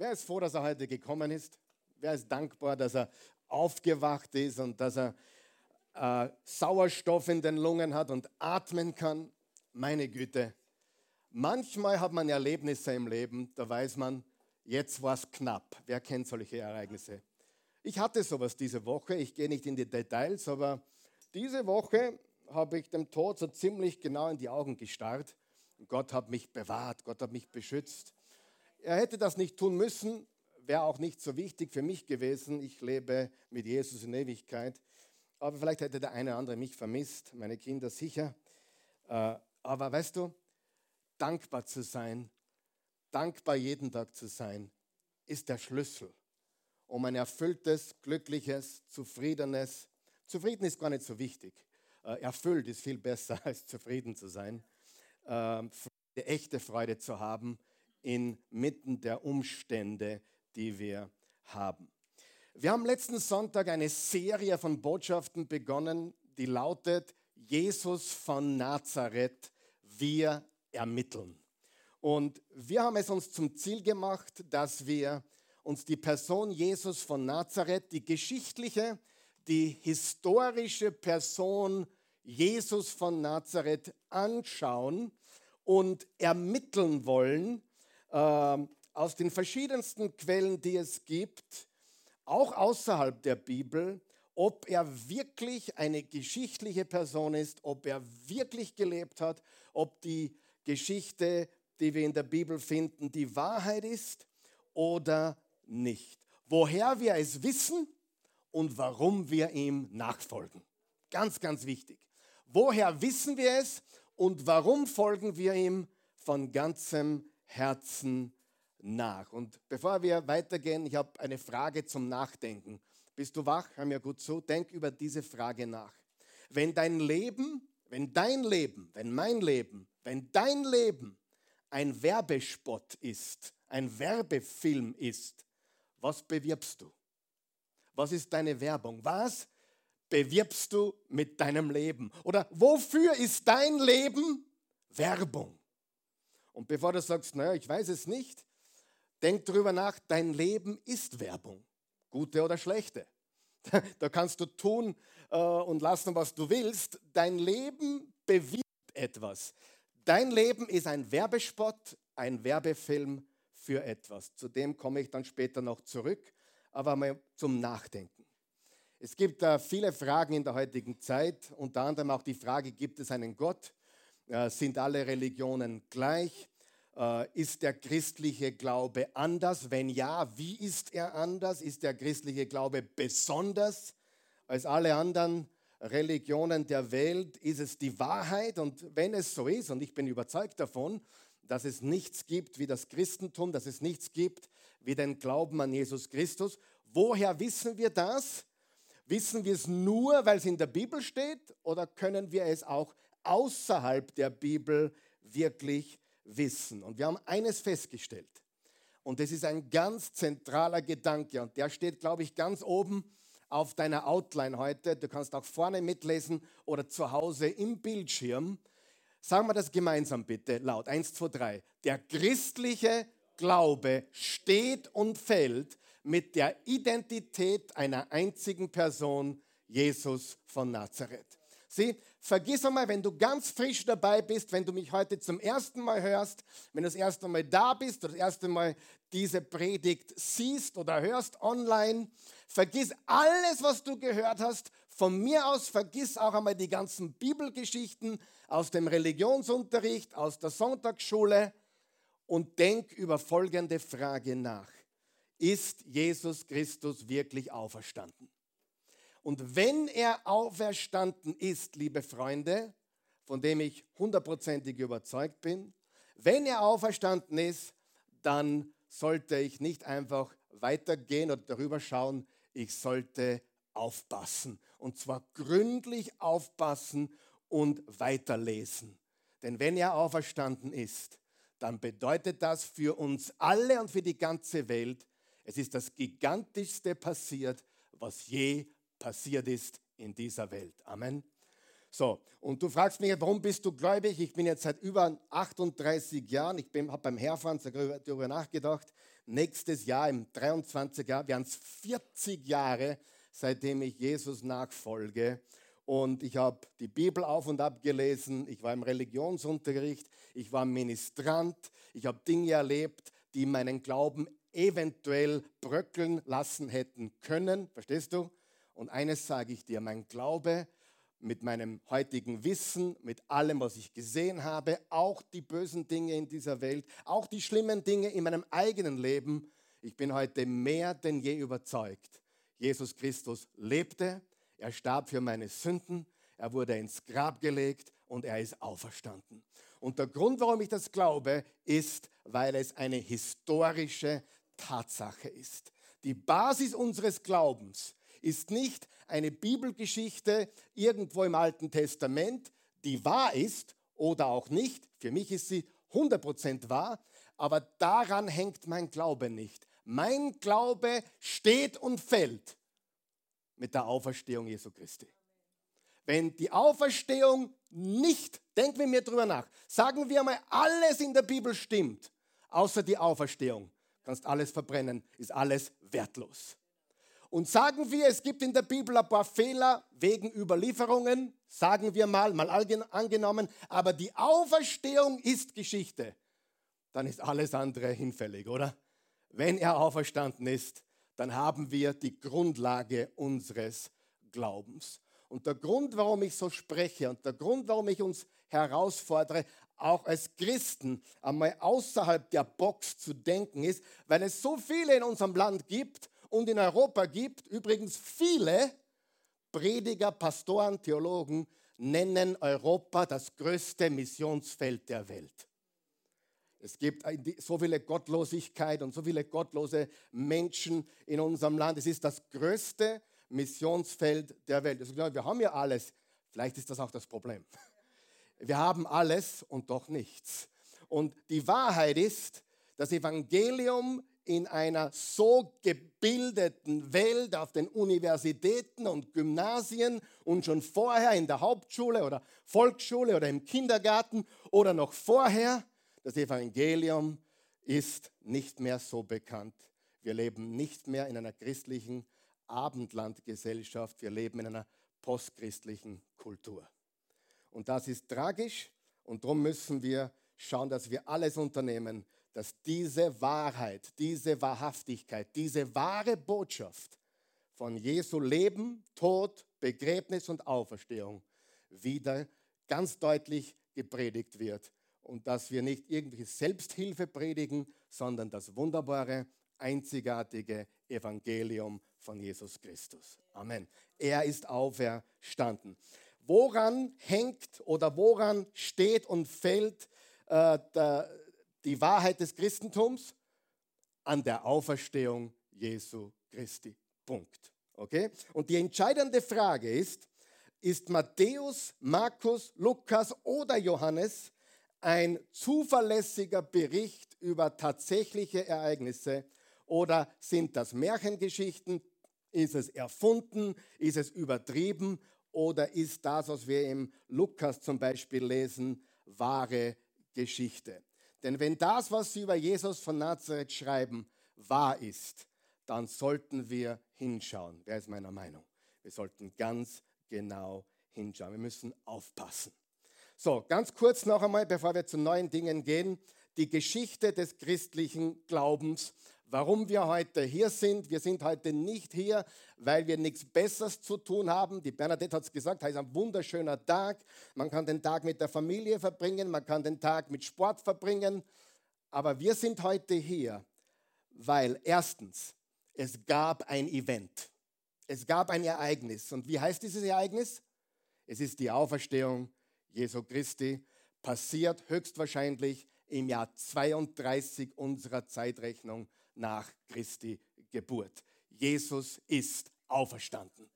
Wer ist froh, dass er heute gekommen ist? Wer ist dankbar, dass er aufgewacht ist und dass er äh, Sauerstoff in den Lungen hat und atmen kann? Meine Güte. Manchmal hat man Erlebnisse im Leben, da weiß man, jetzt war es knapp. Wer kennt solche Ereignisse? Ich hatte sowas diese Woche. Ich gehe nicht in die Details, aber diese Woche habe ich dem Tod so ziemlich genau in die Augen gestarrt. Gott hat mich bewahrt, Gott hat mich beschützt. Er hätte das nicht tun müssen, wäre auch nicht so wichtig für mich gewesen. Ich lebe mit Jesus in Ewigkeit. Aber vielleicht hätte der eine oder andere mich vermisst, meine Kinder sicher. Äh, aber weißt du, dankbar zu sein, dankbar jeden Tag zu sein, ist der Schlüssel, um ein erfülltes, glückliches, zufriedenes, zufrieden ist gar nicht so wichtig, äh, erfüllt ist viel besser als zufrieden zu sein, ähm, echte Freude zu haben inmitten der Umstände, die wir haben. Wir haben letzten Sonntag eine Serie von Botschaften begonnen, die lautet Jesus von Nazareth, wir ermitteln. Und wir haben es uns zum Ziel gemacht, dass wir uns die Person Jesus von Nazareth, die geschichtliche, die historische Person Jesus von Nazareth anschauen und ermitteln wollen aus den verschiedensten Quellen, die es gibt, auch außerhalb der Bibel, ob er wirklich eine geschichtliche Person ist, ob er wirklich gelebt hat, ob die Geschichte, die wir in der Bibel finden, die Wahrheit ist oder nicht. Woher wir es wissen und warum wir ihm nachfolgen. Ganz, ganz wichtig. Woher wissen wir es und warum folgen wir ihm von ganzem Herzen nach? Und bevor wir weitergehen, ich habe eine Frage zum Nachdenken. Bist du wach? Hör mir gut zu. Denk über diese Frage nach. Wenn dein Leben, wenn dein Leben, wenn mein Leben, wenn dein Leben ein Werbespot ist, ein Werbefilm ist, was bewirbst du? Was ist deine Werbung? Was bewirbst du mit deinem Leben? Oder wofür ist dein Leben Werbung? Und bevor du sagst, naja, ich weiß es nicht, denk darüber nach, dein Leben ist Werbung, gute oder schlechte. Da kannst du tun äh, und lassen, was du willst. Dein Leben bewirbt etwas. Dein Leben ist ein Werbespot, ein Werbefilm für etwas. Zu dem komme ich dann später noch zurück, aber mal zum Nachdenken. Es gibt äh, viele Fragen in der heutigen Zeit, unter anderem auch die Frage, gibt es einen Gott? Äh, sind alle Religionen gleich? Äh, ist der christliche Glaube anders? Wenn ja, wie ist er anders? Ist der christliche Glaube besonders als alle anderen Religionen der Welt? Ist es die Wahrheit? Und wenn es so ist, und ich bin überzeugt davon, dass es nichts gibt wie das Christentum, dass es nichts gibt wie den Glauben an Jesus Christus, woher wissen wir das? Wissen wir es nur, weil es in der Bibel steht, oder können wir es auch außerhalb der Bibel wirklich wissen. Und wir haben eines festgestellt. Und das ist ein ganz zentraler Gedanke. Und der steht, glaube ich, ganz oben auf deiner Outline heute. Du kannst auch vorne mitlesen oder zu Hause im Bildschirm. Sagen wir das gemeinsam bitte laut. Eins, zwei, drei. Der christliche Glaube steht und fällt mit der Identität einer einzigen Person, Jesus von Nazareth. Sieh, vergiss einmal, wenn du ganz frisch dabei bist, wenn du mich heute zum ersten Mal hörst, wenn du das erste Mal da bist oder das erste Mal diese Predigt siehst oder hörst online, vergiss alles, was du gehört hast. Von mir aus vergiss auch einmal die ganzen Bibelgeschichten aus dem Religionsunterricht, aus der Sonntagsschule und denk über folgende Frage nach. Ist Jesus Christus wirklich auferstanden? Und wenn er auferstanden ist, liebe Freunde, von dem ich hundertprozentig überzeugt bin, wenn er auferstanden ist, dann sollte ich nicht einfach weitergehen oder darüber schauen, ich sollte aufpassen. Und zwar gründlich aufpassen und weiterlesen. Denn wenn er auferstanden ist, dann bedeutet das für uns alle und für die ganze Welt, es ist das Gigantischste passiert, was je passiert ist in dieser Welt. Amen. So, und du fragst mich, warum bist du gläubig? Ich bin jetzt seit über 38 Jahren, ich habe beim Herfahren darüber nachgedacht, nächstes Jahr, im 23. Jahr, werden es 40 Jahre, seitdem ich Jesus nachfolge. Und ich habe die Bibel auf und ab gelesen, ich war im Religionsunterricht, ich war Ministrant, ich habe Dinge erlebt, die meinen Glauben eventuell bröckeln lassen hätten können. Verstehst du? Und eines sage ich dir, mein Glaube mit meinem heutigen Wissen, mit allem, was ich gesehen habe, auch die bösen Dinge in dieser Welt, auch die schlimmen Dinge in meinem eigenen Leben, ich bin heute mehr denn je überzeugt. Jesus Christus lebte, er starb für meine Sünden, er wurde ins Grab gelegt und er ist auferstanden. Und der Grund, warum ich das glaube, ist, weil es eine historische Tatsache ist. Die Basis unseres Glaubens ist nicht eine Bibelgeschichte irgendwo im Alten Testament, die wahr ist oder auch nicht. Für mich ist sie 100% wahr, aber daran hängt mein Glaube nicht. Mein Glaube steht und fällt mit der Auferstehung Jesu Christi. Wenn die Auferstehung nicht, denken wir mir drüber nach, sagen wir mal, alles in der Bibel stimmt, außer die Auferstehung, kannst alles verbrennen, ist alles wertlos. Und sagen wir, es gibt in der Bibel ein paar Fehler wegen Überlieferungen, sagen wir mal, mal angenommen, aber die Auferstehung ist Geschichte, dann ist alles andere hinfällig, oder? Wenn er auferstanden ist, dann haben wir die Grundlage unseres Glaubens. Und der Grund, warum ich so spreche und der Grund, warum ich uns herausfordere, auch als Christen einmal außerhalb der Box zu denken, ist, weil es so viele in unserem Land gibt und in Europa gibt, übrigens viele Prediger, Pastoren, Theologen nennen Europa das größte Missionsfeld der Welt. Es gibt so viele Gottlosigkeit und so viele gottlose Menschen in unserem Land. Es ist das größte Missionsfeld der Welt. Also, wir haben ja alles. Vielleicht ist das auch das Problem. Wir haben alles und doch nichts. Und die Wahrheit ist, das Evangelium in einer so gebildeten Welt auf den Universitäten und Gymnasien und schon vorher in der Hauptschule oder Volksschule oder im Kindergarten oder noch vorher, das Evangelium ist nicht mehr so bekannt. Wir leben nicht mehr in einer christlichen Abendlandgesellschaft, wir leben in einer postchristlichen Kultur. Und das ist tragisch und darum müssen wir schauen, dass wir alles unternehmen, dass diese Wahrheit, diese Wahrhaftigkeit, diese wahre Botschaft von Jesu Leben, Tod, Begräbnis und Auferstehung wieder ganz deutlich gepredigt wird und dass wir nicht irgendwelche Selbsthilfe predigen, sondern das wunderbare, einzigartige Evangelium von Jesus Christus. Amen. Er ist auferstanden. Woran hängt oder woran steht und fällt äh, der, die Wahrheit des Christentums? An der Auferstehung Jesu Christi. Punkt. Okay? Und die entscheidende Frage ist, ist Matthäus, Markus, Lukas oder Johannes ein zuverlässiger Bericht über tatsächliche Ereignisse oder sind das Märchengeschichten? Ist es erfunden? Ist es übertrieben? Oder ist das, was wir im Lukas zum Beispiel lesen, wahre Geschichte? Denn wenn das, was sie über Jesus von Nazareth schreiben, wahr ist, dann sollten wir hinschauen. Wer ist meiner Meinung? Wir sollten ganz genau hinschauen. Wir müssen aufpassen. So, ganz kurz noch einmal, bevor wir zu neuen Dingen gehen, die Geschichte des christlichen Glaubens warum wir heute hier sind. Wir sind heute nicht hier, weil wir nichts Besseres zu tun haben. Die Bernadette hat es gesagt, es ist ein wunderschöner Tag. Man kann den Tag mit der Familie verbringen, man kann den Tag mit Sport verbringen. Aber wir sind heute hier, weil erstens, es gab ein Event. Es gab ein Ereignis. Und wie heißt dieses Ereignis? Es ist die Auferstehung Jesu Christi, passiert höchstwahrscheinlich im Jahr 32 unserer Zeitrechnung nach Christi Geburt. Jesus ist auferstanden.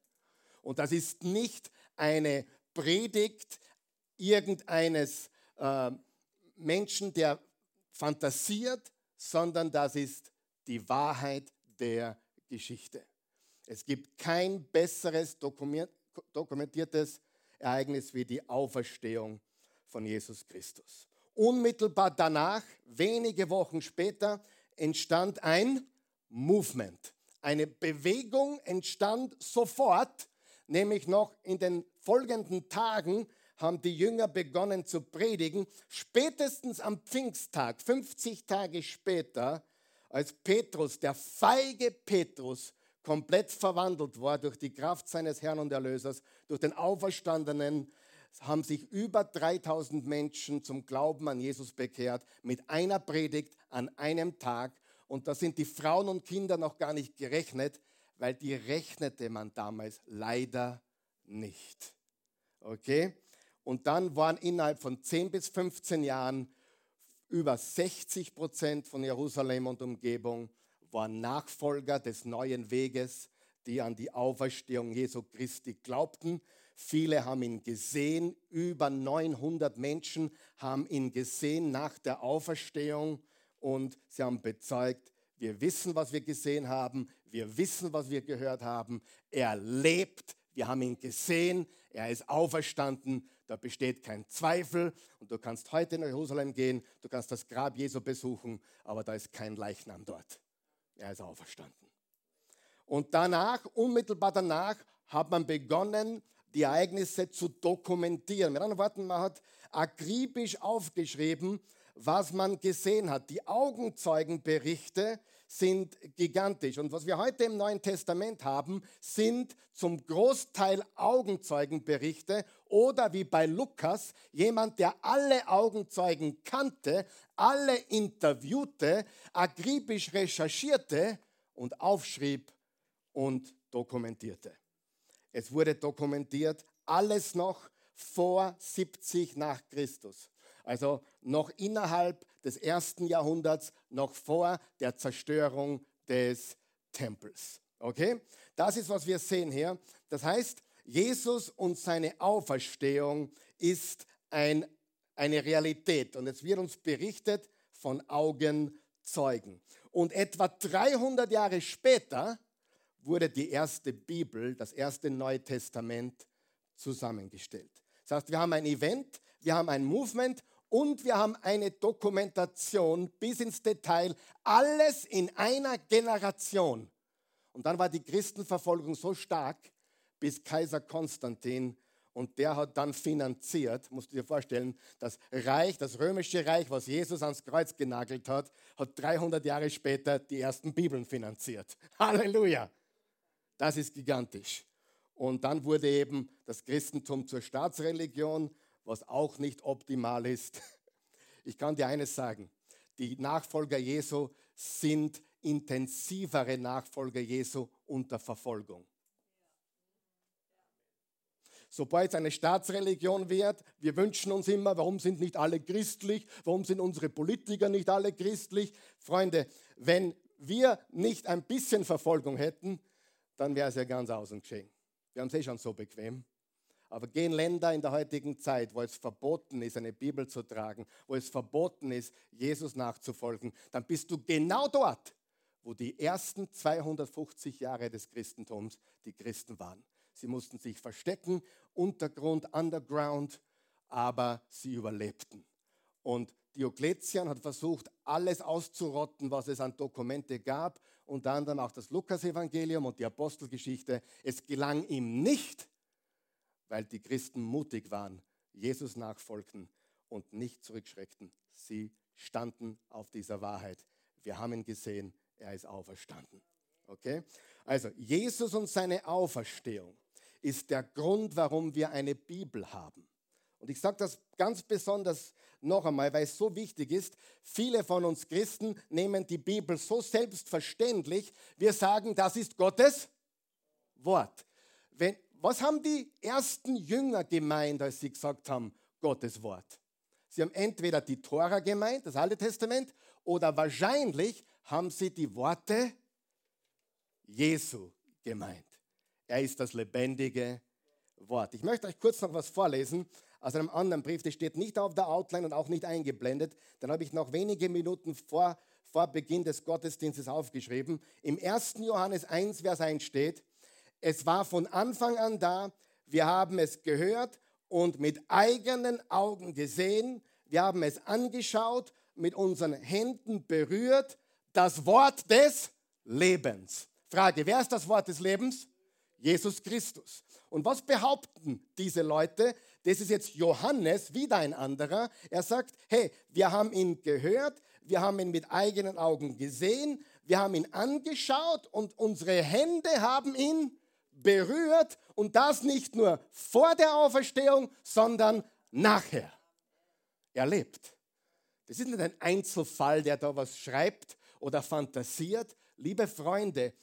Und das ist nicht eine Predigt irgendeines äh, Menschen, der fantasiert, sondern das ist die Wahrheit der Geschichte. Es gibt kein besseres dokumentiertes Ereignis wie die Auferstehung von Jesus Christus. Unmittelbar danach, wenige Wochen später, entstand ein Movement. Eine Bewegung entstand sofort, nämlich noch in den folgenden Tagen haben die Jünger begonnen zu predigen. Spätestens am Pfingsttag, 50 Tage später, als Petrus, der feige Petrus, komplett verwandelt war durch die Kraft seines Herrn und Erlösers, durch den Auferstandenen, haben sich über 3000 Menschen zum Glauben an Jesus bekehrt, mit einer Predigt an einem Tag. Und da sind die Frauen und Kinder noch gar nicht gerechnet, weil die rechnete man damals leider nicht. Okay? Und dann waren innerhalb von 10 bis 15 Jahren über 60 Prozent von Jerusalem und Umgebung waren Nachfolger des neuen Weges, die an die Auferstehung Jesu Christi glaubten. Viele haben ihn gesehen, über 900 Menschen haben ihn gesehen nach der Auferstehung und sie haben bezeugt, wir wissen, was wir gesehen haben, wir wissen, was wir gehört haben. Er lebt, wir haben ihn gesehen, er ist auferstanden, da besteht kein Zweifel. Und du kannst heute nach Jerusalem gehen, du kannst das Grab Jesu besuchen, aber da ist kein Leichnam dort. Er ist auferstanden. Und danach, unmittelbar danach, hat man begonnen, die Ereignisse zu dokumentieren. Mit anderen Worten, man hat akribisch aufgeschrieben, was man gesehen hat. Die Augenzeugenberichte sind gigantisch. Und was wir heute im Neuen Testament haben, sind zum Großteil Augenzeugenberichte oder wie bei Lukas, jemand, der alle Augenzeugen kannte, alle interviewte, akribisch recherchierte und aufschrieb und dokumentierte. Es wurde dokumentiert, alles noch vor 70 nach Christus. Also noch innerhalb des ersten Jahrhunderts, noch vor der Zerstörung des Tempels. Okay? Das ist, was wir sehen hier. Das heißt, Jesus und seine Auferstehung ist ein, eine Realität. Und es wird uns berichtet von Augenzeugen. Und etwa 300 Jahre später wurde die erste Bibel, das erste Neue Testament zusammengestellt. Das heißt, wir haben ein Event, wir haben ein Movement und wir haben eine Dokumentation bis ins Detail, alles in einer Generation. Und dann war die Christenverfolgung so stark, bis Kaiser Konstantin und der hat dann finanziert, musst du dir vorstellen, das Reich, das römische Reich, was Jesus ans Kreuz genagelt hat, hat 300 Jahre später die ersten Bibeln finanziert. Halleluja! Das ist gigantisch. Und dann wurde eben das Christentum zur Staatsreligion was auch nicht optimal ist. Ich kann dir eines sagen, die Nachfolger Jesu sind intensivere Nachfolger Jesu unter Verfolgung. Sobald es eine Staatsreligion wird, wir wünschen uns immer, warum sind nicht alle christlich, warum sind unsere Politiker nicht alle christlich. Freunde, wenn wir nicht ein bisschen Verfolgung hätten, dann wäre es ja ganz außen geschehen. Wir haben es eh schon so bequem. Aber gehen Länder in der heutigen Zeit, wo es verboten ist, eine Bibel zu tragen, wo es verboten ist, Jesus nachzufolgen, dann bist du genau dort, wo die ersten 250 Jahre des Christentums die Christen waren. Sie mussten sich verstecken, Untergrund, Underground, aber sie überlebten. Und Diokletian hat versucht, alles auszurotten, was es an Dokumente gab, unter anderem auch das Lukasevangelium und die Apostelgeschichte. Es gelang ihm nicht, weil die Christen mutig waren, Jesus nachfolgten und nicht zurückschreckten. Sie standen auf dieser Wahrheit. Wir haben ihn gesehen, er ist auferstanden. Okay? Also Jesus und seine Auferstehung ist der Grund, warum wir eine Bibel haben. Und ich sage das ganz besonders noch einmal, weil es so wichtig ist. Viele von uns Christen nehmen die Bibel so selbstverständlich. Wir sagen, das ist Gottes Wort. Wenn, was haben die ersten Jünger gemeint, als sie gesagt haben, Gottes Wort? Sie haben entweder die Tora gemeint, das Alte Testament, oder wahrscheinlich haben sie die Worte Jesu gemeint. Er ist das lebendige Wort. Ich möchte euch kurz noch was vorlesen aus einem anderen Brief, das steht nicht auf der Outline und auch nicht eingeblendet. Dann habe ich noch wenige Minuten vor, vor Beginn des Gottesdienstes aufgeschrieben. Im 1. Johannes 1, Vers 1 steht, es war von Anfang an da. Wir haben es gehört und mit eigenen Augen gesehen. Wir haben es angeschaut, mit unseren Händen berührt. das Wort des Lebens. Frage, wer ist das Wort des Lebens? Jesus Christus. Und was behaupten diese Leute? Das ist jetzt Johannes, wieder ein anderer. Er sagt, hey, wir haben ihn gehört, wir haben ihn mit eigenen Augen gesehen, wir haben ihn angeschaut und unsere Hände haben ihn berührt und das nicht nur vor der Auferstehung, sondern nachher. Er lebt. Das ist nicht ein Einzelfall, der da was schreibt oder fantasiert. Liebe Freunde,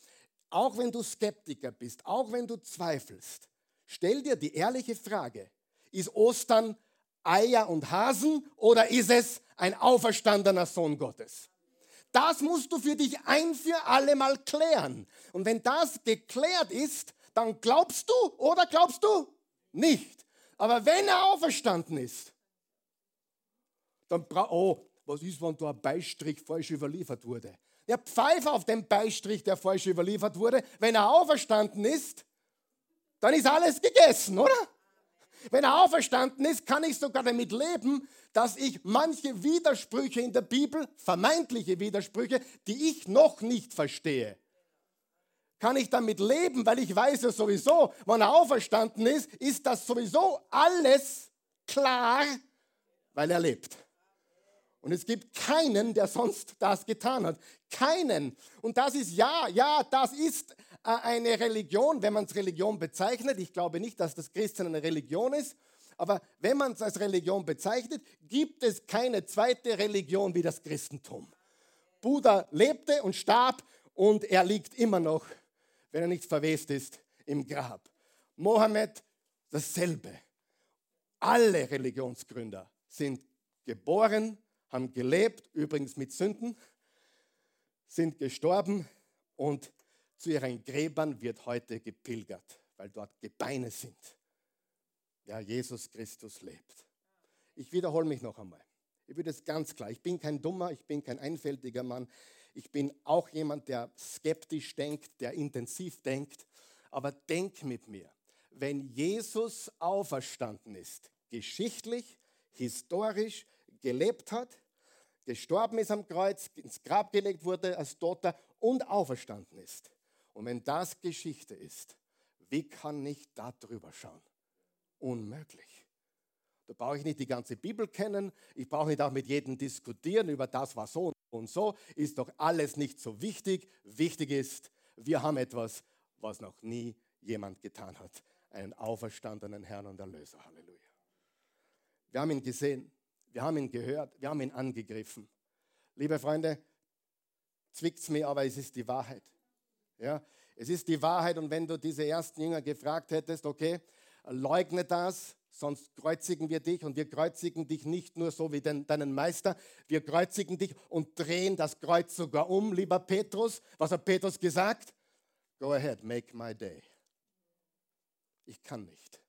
auch wenn du Skeptiker bist, auch wenn du zweifelst, stell dir die ehrliche Frage, ist Ostern Eier und Hasen oder ist es ein auferstandener Sohn Gottes? Das musst du für dich ein für alle Mal klären. Und wenn das geklärt ist, dann glaubst du oder glaubst du nicht. Aber wenn er auferstanden ist, dann braucht, oh, was ist, wenn da ein Beistrich falsch überliefert wurde? Der Pfeif auf dem Beistrich, der falsch überliefert wurde, wenn er auferstanden ist, dann ist alles gegessen, oder? Wenn er auferstanden ist, kann ich sogar damit leben, dass ich manche Widersprüche in der Bibel, vermeintliche Widersprüche, die ich noch nicht verstehe, kann ich damit leben, weil ich weiß ja sowieso, wenn er auferstanden ist, ist das sowieso alles klar, weil er lebt. Und es gibt keinen, der sonst das getan hat. Keinen. Und das ist ja, ja, das ist eine Religion, wenn man es Religion bezeichnet. Ich glaube nicht, dass das Christen eine Religion ist. Aber wenn man es als Religion bezeichnet, gibt es keine zweite Religion wie das Christentum. Buddha lebte und starb und er liegt immer noch, wenn er nicht verwest ist, im Grab. Mohammed dasselbe. Alle Religionsgründer sind geboren, haben gelebt, übrigens mit Sünden, sind gestorben und zu ihren Gräbern wird heute gepilgert, weil dort Gebeine sind. Ja, Jesus Christus lebt. Ich wiederhole mich noch einmal. Ich würde es ganz klar, ich bin kein dummer, ich bin kein einfältiger Mann. Ich bin auch jemand, der skeptisch denkt, der intensiv denkt. Aber denk mit mir, wenn Jesus auferstanden ist, geschichtlich, historisch, gelebt hat, gestorben ist am Kreuz, ins Grab gelegt wurde als Toter und auferstanden ist. Und wenn das Geschichte ist, wie kann ich da drüber schauen? Unmöglich. Da brauche ich nicht die ganze Bibel kennen, ich brauche nicht auch mit jedem diskutieren über das, was so und so, ist doch alles nicht so wichtig. Wichtig ist, wir haben etwas, was noch nie jemand getan hat. Einen auferstandenen Herrn und Erlöser. Halleluja. Wir haben ihn gesehen. Wir haben ihn gehört, wir haben ihn angegriffen. Liebe Freunde, zwickt es mir, aber es ist die Wahrheit. Ja, es ist die Wahrheit und wenn du diese ersten Jünger gefragt hättest, okay, leugne das, sonst kreuzigen wir dich und wir kreuzigen dich nicht nur so wie den, deinen Meister, wir kreuzigen dich und drehen das Kreuz sogar um, lieber Petrus. Was hat Petrus gesagt? Go ahead, make my day. Ich kann nicht.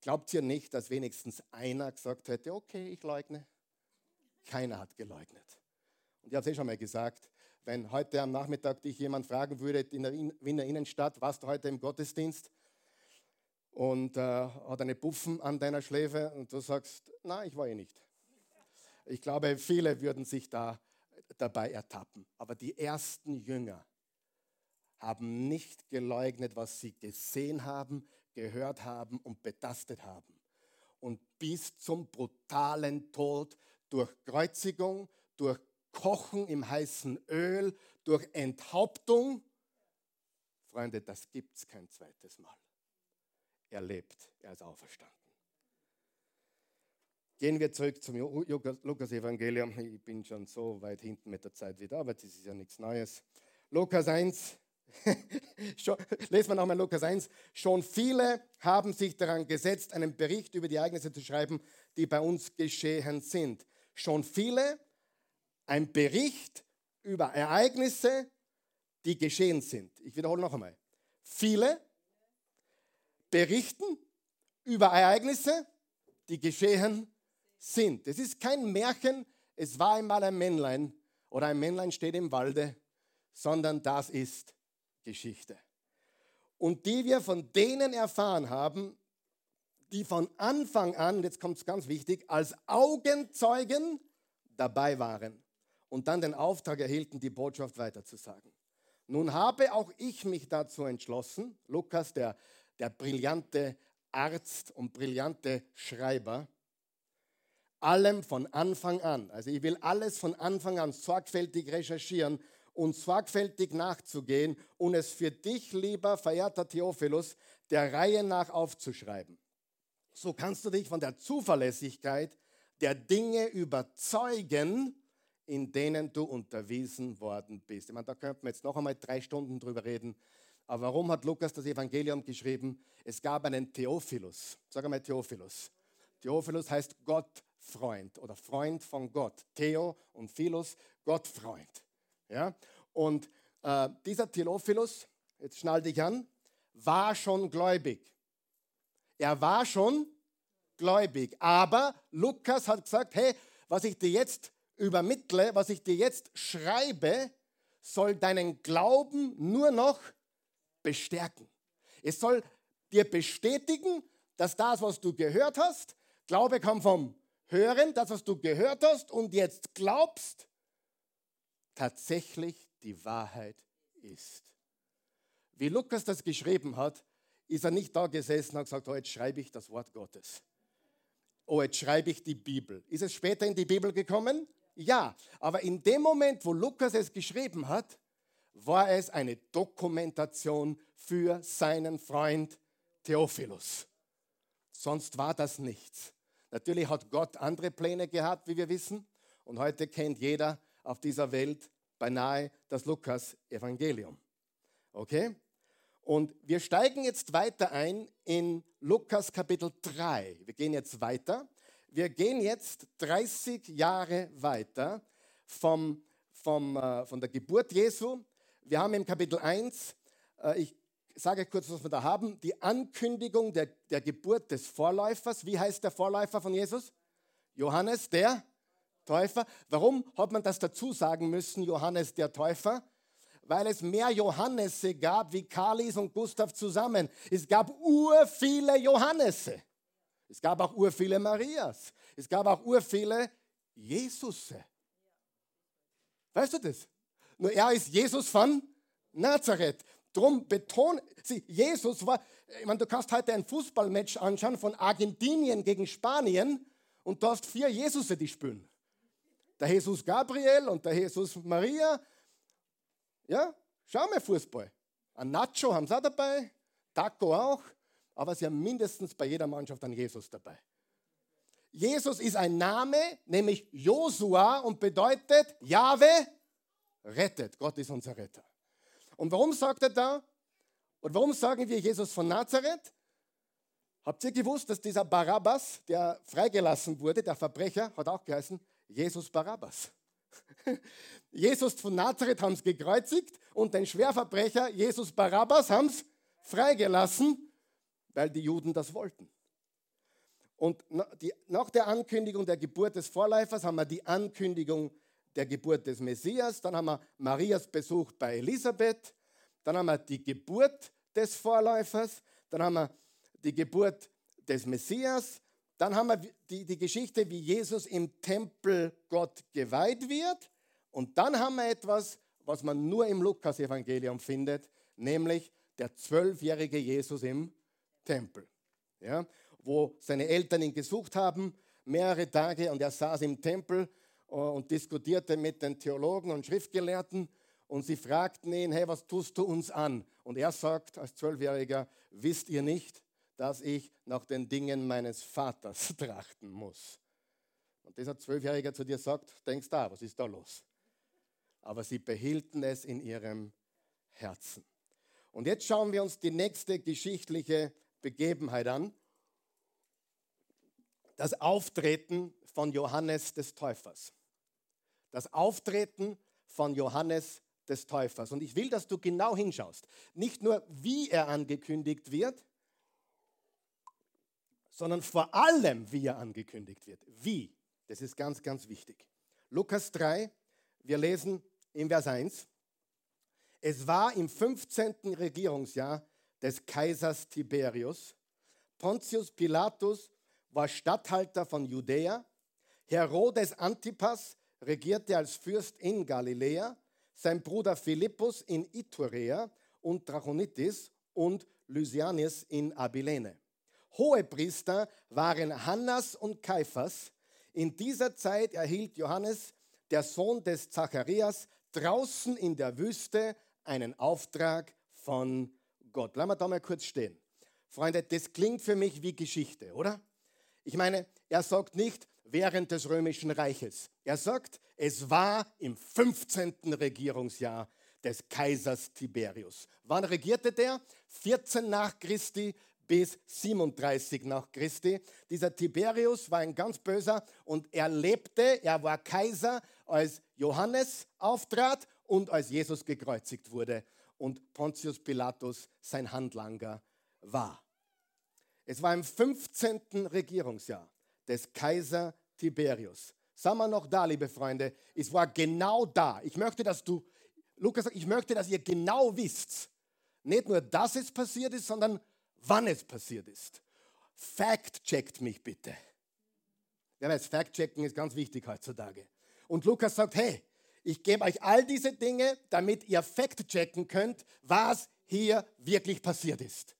Glaubt ihr nicht, dass wenigstens einer gesagt hätte, okay, ich leugne? Keiner hat geleugnet. Und ich habe es eh schon mal gesagt, wenn heute am Nachmittag dich jemand fragen würde in der Wiener Innenstadt, warst du heute im Gottesdienst und äh, hat eine Puffen an deiner Schläfe und du sagst, nein, ich war eh nicht. Ich glaube, viele würden sich da dabei ertappen. Aber die ersten Jünger haben nicht geleugnet, was sie gesehen haben, gehört haben und betastet haben. Und bis zum brutalen Tod durch Kreuzigung, durch Kochen im heißen Öl, durch Enthauptung. Freunde, das gibt es kein zweites Mal. Er lebt, er ist auferstanden. Gehen wir zurück zum Lukas-Evangelium. Ich bin schon so weit hinten mit der Zeit wieder, aber das ist ja nichts Neues. Lukas 1, Lesen wir nochmal Lukas 1. Schon viele haben sich daran gesetzt, einen Bericht über die Ereignisse zu schreiben, die bei uns geschehen sind. Schon viele, ein Bericht über Ereignisse, die geschehen sind. Ich wiederhole noch einmal. Viele berichten über Ereignisse, die geschehen sind. Es ist kein Märchen, es war einmal ein Männlein oder ein Männlein steht im Walde, sondern das ist Geschichte. Und die wir von denen erfahren haben, die von Anfang an, jetzt kommt es ganz wichtig, als Augenzeugen dabei waren. Und dann den Auftrag erhielten, die Botschaft weiterzusagen. Nun habe auch ich mich dazu entschlossen, Lukas, der, der brillante Arzt und brillante Schreiber, allem von Anfang an, also ich will alles von Anfang an sorgfältig recherchieren und sorgfältig nachzugehen und es für dich, lieber verehrter Theophilus, der Reihe nach aufzuschreiben. So kannst du dich von der Zuverlässigkeit der Dinge überzeugen, in denen du unterwiesen worden bist. Ich meine, da könnten wir jetzt noch einmal drei Stunden drüber reden. Aber warum hat Lukas das Evangelium geschrieben? Es gab einen Theophilus. Sag einmal Theophilus. Theophilus heißt Gottfreund oder Freund von Gott. Theo und Philos, Gottfreund. Ja? Und äh, dieser Theophilus, jetzt schnall dich an, war schon gläubig. Er war schon gläubig. Aber Lukas hat gesagt, hey, was ich dir jetzt übermittle, was ich dir jetzt schreibe, soll deinen Glauben nur noch bestärken. Es soll dir bestätigen, dass das, was du gehört hast, Glaube kommt vom Hören, das, was du gehört hast und jetzt glaubst, tatsächlich die Wahrheit ist. Wie Lukas das geschrieben hat, ist er nicht da gesessen und hat gesagt, oh, jetzt schreibe ich das Wort Gottes. Oh, jetzt schreibe ich die Bibel. Ist es später in die Bibel gekommen? Ja, aber in dem Moment, wo Lukas es geschrieben hat, war es eine Dokumentation für seinen Freund Theophilus. Sonst war das nichts. Natürlich hat Gott andere Pläne gehabt, wie wir wissen. Und heute kennt jeder auf dieser Welt beinahe das Lukas-Evangelium. Okay? Und wir steigen jetzt weiter ein in Lukas Kapitel 3. Wir gehen jetzt weiter wir gehen jetzt 30 Jahre weiter vom, vom, äh, von der Geburt Jesu. Wir haben im Kapitel 1, äh, ich sage kurz, was wir da haben, die Ankündigung der, der Geburt des Vorläufers. Wie heißt der Vorläufer von Jesus? Johannes der Täufer. Warum hat man das dazu sagen müssen, Johannes der Täufer? Weil es mehr Johannese gab wie Kalis und Gustav zusammen. Es gab ur viele Johannese. Es gab auch urviele Marias. Es gab auch urviele Jesusse. Weißt du das? Nur er ist Jesus von Nazareth. Drum betont, sie, Jesus war, ich meine, du kannst heute ein Fußballmatch anschauen von Argentinien gegen Spanien und du hast vier Jesusse, die spielen. Der Jesus Gabriel und der Jesus Maria. Ja, schau mal Fußball. Ein Nacho haben sie auch dabei, Taco auch aber sie haben mindestens bei jeder Mannschaft einen Jesus dabei. Jesus ist ein Name, nämlich Josua und bedeutet Jahwe rettet. Gott ist unser Retter. Und warum sagt er da? Und warum sagen wir Jesus von Nazareth? Habt ihr gewusst, dass dieser Barabbas, der freigelassen wurde, der Verbrecher, hat auch geheißen Jesus Barabbas. Jesus von Nazareth haben es gekreuzigt und den Schwerverbrecher Jesus Barabbas haben es freigelassen weil die Juden das wollten. Und nach der Ankündigung der Geburt des Vorläufers haben wir die Ankündigung der Geburt des Messias, dann haben wir Marias Besuch bei Elisabeth, dann haben wir die Geburt des Vorläufers, dann haben wir die Geburt des Messias, dann haben wir die, die Geschichte, wie Jesus im Tempel Gott geweiht wird und dann haben wir etwas, was man nur im Lukas-Evangelium findet, nämlich der zwölfjährige Jesus im Tempel, ja, wo seine Eltern ihn gesucht haben, mehrere Tage, und er saß im Tempel äh, und diskutierte mit den Theologen und Schriftgelehrten und sie fragten ihn, hey, was tust du uns an? Und er sagt als Zwölfjähriger, wisst ihr nicht, dass ich nach den Dingen meines Vaters trachten muss? Und dieser Zwölfjähriger zu dir sagt, denkst du, was ist da los? Aber sie behielten es in ihrem Herzen. Und jetzt schauen wir uns die nächste geschichtliche Begebenheit an. Das Auftreten von Johannes des Täufers. Das Auftreten von Johannes des Täufers. Und ich will, dass du genau hinschaust. Nicht nur, wie er angekündigt wird, sondern vor allem, wie er angekündigt wird. Wie? Das ist ganz, ganz wichtig. Lukas 3, wir lesen in Vers 1. Es war im 15. Regierungsjahr des Kaisers Tiberius. Pontius Pilatus war Statthalter von Judäa. Herodes Antipas regierte als Fürst in Galiläa, sein Bruder Philippus in Iturea und Trachonitis und Lysianis in Abilene. Hohepriester waren Hannas und Kaiphas. In dieser Zeit erhielt Johannes, der Sohn des Zacharias, draußen in der Wüste einen Auftrag von Gott. Lass mal da mal kurz stehen. Freunde, das klingt für mich wie Geschichte, oder? Ich meine, er sagt nicht während des römischen Reiches. Er sagt, es war im 15. Regierungsjahr des Kaisers Tiberius. Wann regierte der? 14 nach Christi bis 37 nach Christi. Dieser Tiberius war ein ganz böser und er lebte, er war Kaiser, als Johannes auftrat und als Jesus gekreuzigt wurde und Pontius Pilatus sein Handlanger war. Es war im 15. Regierungsjahr des Kaiser Tiberius. Sagen wir noch da, liebe Freunde, es war genau da. Ich möchte, dass du, Lukas sagt, ich möchte, dass ihr genau wisst, nicht nur, dass es passiert ist, sondern wann es passiert ist. Fact-checkt mich bitte. Ja, weiß, Fact-checken ist ganz wichtig heutzutage. Und Lukas sagt, hey, ich gebe euch all diese Dinge, damit ihr fact-checken könnt, was hier wirklich passiert ist.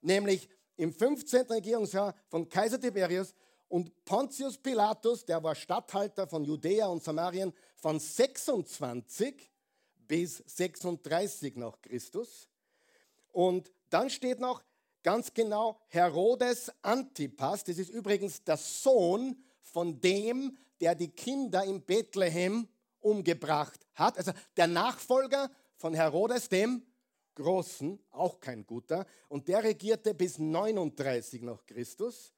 Nämlich im 15. Regierungsjahr von Kaiser Tiberius und Pontius Pilatus, der war Statthalter von Judäa und Samarien von 26 bis 36 nach Christus. Und dann steht noch ganz genau Herodes Antipas, das ist übrigens der Sohn von dem, der die Kinder in Bethlehem umgebracht hat. Also der Nachfolger von Herodes dem Großen, auch kein guter. Und der regierte bis 39 nach Christus.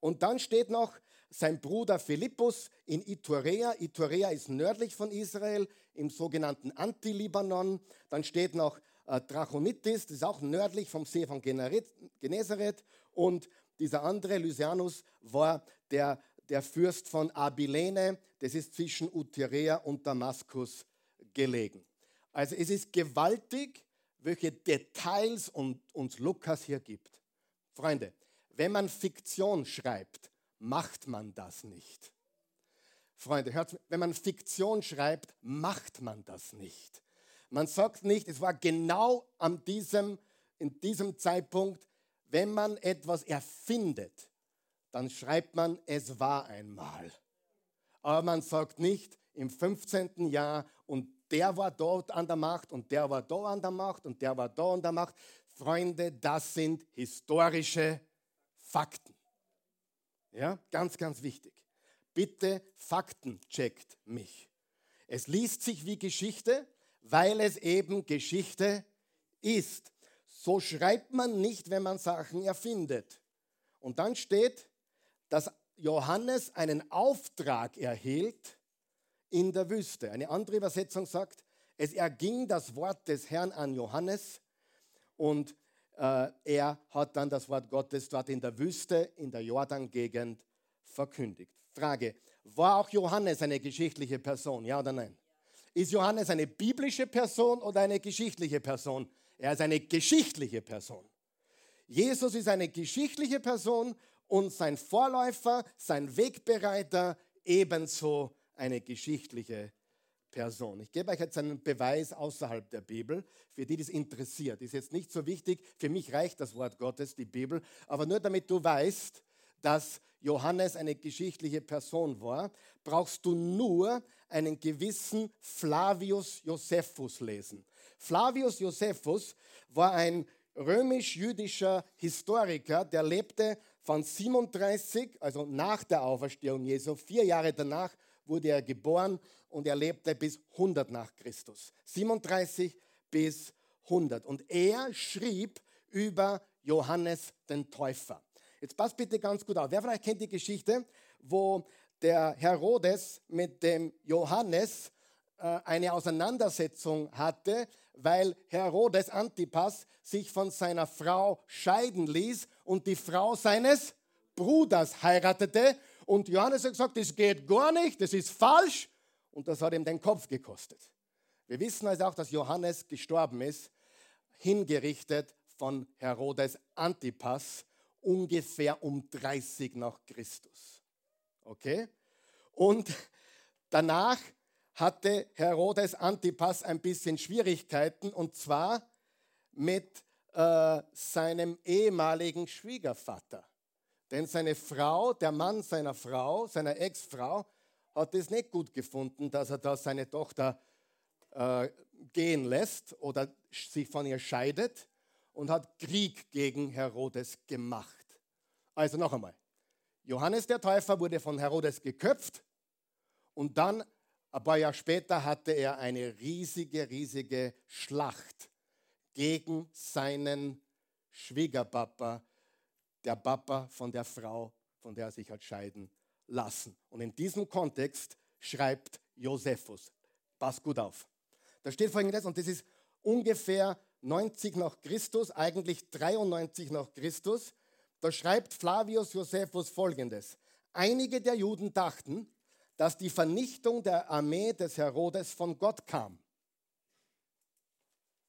Und dann steht noch sein Bruder Philippus in Iturea. Iturea ist nördlich von Israel im sogenannten Antilibanon. Dann steht noch äh, Trachonitis, das ist auch nördlich vom See von Genezareth. Und dieser andere, Lysianus, war der, der Fürst von Abilene, das ist zwischen Uterea und Damaskus gelegen. Also es ist gewaltig, welche Details uns Lukas hier gibt. Freunde, wenn man Fiktion schreibt, macht man das nicht. Freunde, hört, wenn man Fiktion schreibt, macht man das nicht. Man sagt nicht, es war genau an diesem, in diesem Zeitpunkt, wenn man etwas erfindet, dann schreibt man, es war einmal. Aber man sagt nicht, im 15. Jahr und der war dort an der Macht und der war da an der Macht und der war da an der Macht. Freunde, das sind historische Fakten. Ja, ganz, ganz wichtig. Bitte Fakten checkt mich. Es liest sich wie Geschichte, weil es eben Geschichte ist. So schreibt man nicht, wenn man Sachen erfindet. Und dann steht, dass Johannes einen Auftrag erhielt in der Wüste. Eine andere Übersetzung sagt, es erging das Wort des Herrn an Johannes und äh, er hat dann das Wort Gottes dort in der Wüste, in der Jordan-Gegend verkündigt. Frage, war auch Johannes eine geschichtliche Person, ja oder nein? Ist Johannes eine biblische Person oder eine geschichtliche Person? Er ist eine geschichtliche Person. Jesus ist eine geschichtliche Person und sein Vorläufer, sein Wegbereiter ebenso eine geschichtliche Person. Ich gebe euch jetzt einen Beweis außerhalb der Bibel, für die das interessiert. Ist jetzt nicht so wichtig, für mich reicht das Wort Gottes, die Bibel, aber nur damit du weißt, dass Johannes eine geschichtliche Person war, brauchst du nur einen gewissen Flavius Josephus lesen. Flavius Josephus war ein römisch-jüdischer Historiker, der lebte von 37, also nach der Auferstehung Jesu, vier Jahre danach wurde er geboren und er lebte bis 100 nach Christus. 37 bis 100. Und er schrieb über Johannes den Täufer. Jetzt passt bitte ganz gut auf. Wer von euch kennt die Geschichte, wo der Herodes mit dem Johannes äh, eine Auseinandersetzung hatte, weil Herodes Antipas sich von seiner Frau scheiden ließ und die Frau seines Bruders heiratete. Und Johannes hat gesagt, das geht gar nicht, das ist falsch. Und das hat ihm den Kopf gekostet. Wir wissen also auch, dass Johannes gestorben ist, hingerichtet von Herodes Antipas, ungefähr um 30 nach Christus. Okay? Und Danach hatte Herodes Antipas ein bisschen Schwierigkeiten und zwar mit äh, seinem ehemaligen Schwiegervater. Denn seine Frau, der Mann seiner Frau, seiner Ex-Frau, hat es nicht gut gefunden, dass er da seine Tochter äh, gehen lässt oder sich von ihr scheidet und hat Krieg gegen Herodes gemacht. Also noch einmal, Johannes der Täufer wurde von Herodes geköpft und dann, ein paar Jahre später, hatte er eine riesige, riesige Schlacht gegen seinen Schwiegerpapa, der Papa von der Frau, von der er sich hat scheiden lassen. Und in diesem Kontext schreibt Josephus, pass gut auf. Da steht folgendes, und das ist ungefähr 90 nach Christus, eigentlich 93 nach Christus. Da schreibt Flavius Josephus folgendes. Einige der Juden dachten, dass die Vernichtung der Armee des Herodes von Gott kam.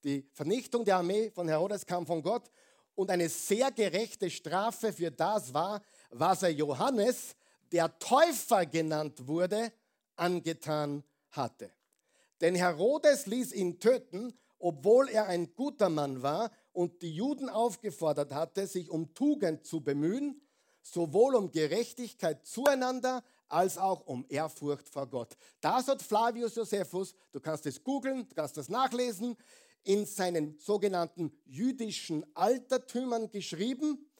Die Vernichtung der Armee von Herodes kam von Gott und eine sehr gerechte Strafe für das war, was er Johannes, der Täufer genannt wurde, angetan hatte. Denn Herodes ließ ihn töten, obwohl er ein guter Mann war und die Juden aufgefordert hatte, sich um Tugend zu bemühen, sowohl um Gerechtigkeit zueinander als auch um Ehrfurcht vor Gott. Das hat Flavius Josephus, du kannst es googeln, du kannst das nachlesen, in seinen sogenannten jüdischen Altertümern geschrieben.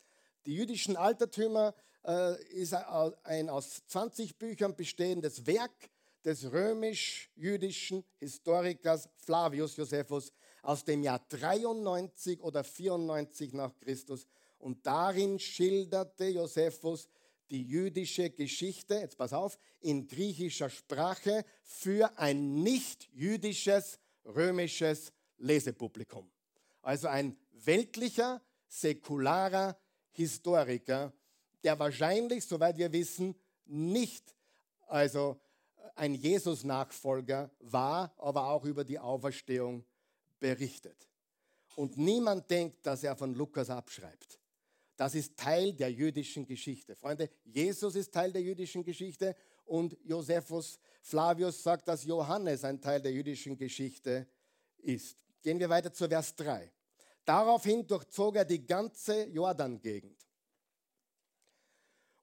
Die jüdischen Altertümer äh, ist ein aus 20 Büchern bestehendes Werk des römisch-jüdischen Historikers Flavius Josephus aus dem Jahr 93 oder 94 nach Christus. Und darin schilderte Josephus die jüdische Geschichte, jetzt pass auf, in griechischer Sprache für ein nicht jüdisches römisches Lesepublikum. Also ein weltlicher, säkularer Historiker, der wahrscheinlich, soweit wir wissen, nicht also ein Jesus-Nachfolger war, aber auch über die Auferstehung berichtet. Und niemand denkt, dass er von Lukas abschreibt. Das ist Teil der jüdischen Geschichte. Freunde, Jesus ist Teil der jüdischen Geschichte und Josephus Flavius sagt, dass Johannes ein Teil der jüdischen Geschichte ist. Gehen wir weiter zu Vers 3. Daraufhin durchzog er die ganze Jordan-Gegend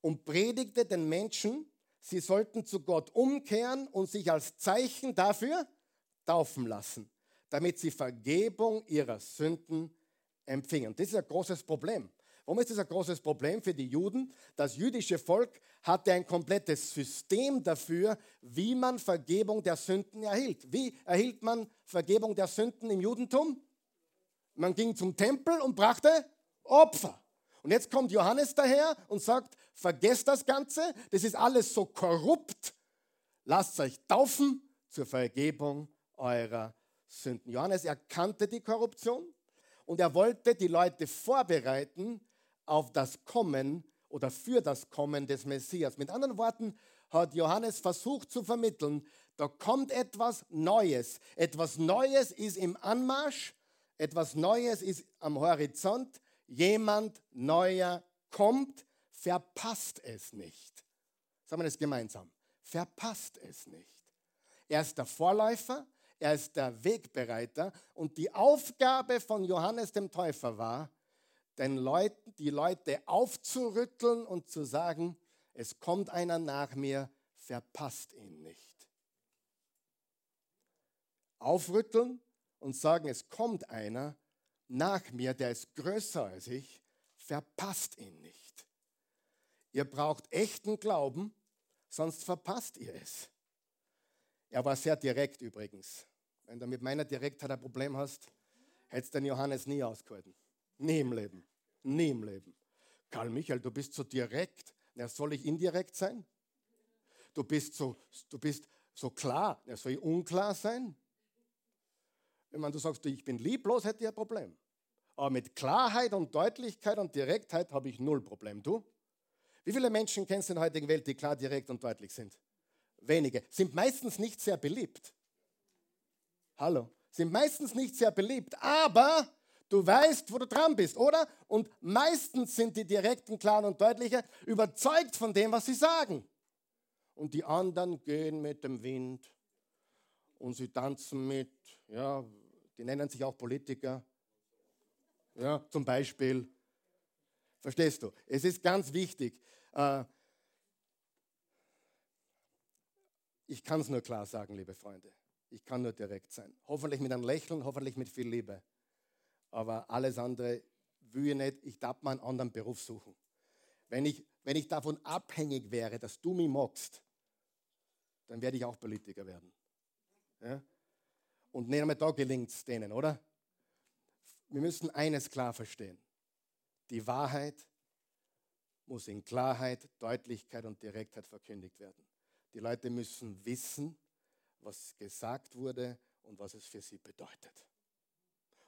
und predigte den Menschen, sie sollten zu Gott umkehren und sich als Zeichen dafür taufen lassen, damit sie Vergebung ihrer Sünden empfingen. Das ist ein großes Problem. Warum ist das ein großes Problem für die Juden? Das jüdische Volk hatte ein komplettes System dafür, wie man Vergebung der Sünden erhielt. Wie erhielt man Vergebung der Sünden im Judentum? Man ging zum Tempel und brachte Opfer. Und jetzt kommt Johannes daher und sagt, vergesst das Ganze, das ist alles so korrupt, lasst euch taufen zur Vergebung eurer Sünden. Johannes erkannte die Korruption und er wollte die Leute vorbereiten auf das Kommen oder für das Kommen des Messias. Mit anderen Worten hat Johannes versucht zu vermitteln, da kommt etwas Neues. Etwas Neues ist im Anmarsch, etwas Neues ist am Horizont. Jemand Neuer kommt, verpasst es nicht. Sagen wir das gemeinsam. Verpasst es nicht. Er ist der Vorläufer, er ist der Wegbereiter und die Aufgabe von Johannes dem Täufer war, den Leuten, die Leute aufzurütteln und zu sagen, es kommt einer nach mir, verpasst ihn nicht. Aufrütteln und sagen, es kommt einer nach mir, der ist größer als ich, verpasst ihn nicht. Ihr braucht echten Glauben, sonst verpasst ihr es. Er war sehr direkt übrigens. Wenn du mit meiner Direktheit ein Problem hast, hättest du den Johannes nie ausgehalten. Nie im Leben. Nie im Leben. Karl Michael, du bist so direkt. Na, soll ich indirekt sein? Du bist so, du bist so klar. Na, soll ich unklar sein? Wenn man du sagst, ich bin lieblos, hätte ich ein Problem. Aber mit Klarheit und Deutlichkeit und Direktheit habe ich null Problem. Du? Wie viele Menschen kennst du in der heutigen Welt, die klar, direkt und deutlich sind? Wenige. Sind meistens nicht sehr beliebt. Hallo. Sind meistens nicht sehr beliebt, aber Du weißt, wo du dran bist, oder? Und meistens sind die direkten, klaren und deutlichen überzeugt von dem, was sie sagen. und die anderen gehen mit dem Wind und sie tanzen mit, ja, die nennen sich auch Politiker, ja, zum Beispiel. Verstehst du? Es ist ganz wichtig. Äh, ich kann es nur klar sagen, liebe Freunde. Ich kann nur direkt sein. Hoffentlich mit einem Lächeln, hoffentlich mit viel Liebe. Aber alles andere will ich nicht. Ich darf mal einen anderen Beruf suchen. Wenn ich, wenn ich davon abhängig wäre, dass du mich magst, dann werde ich auch Politiker werden. Ja? Und nicht einmal da gelingt es denen, oder? Wir müssen eines klar verstehen. Die Wahrheit muss in Klarheit, Deutlichkeit und Direktheit verkündigt werden. Die Leute müssen wissen, was gesagt wurde und was es für sie bedeutet.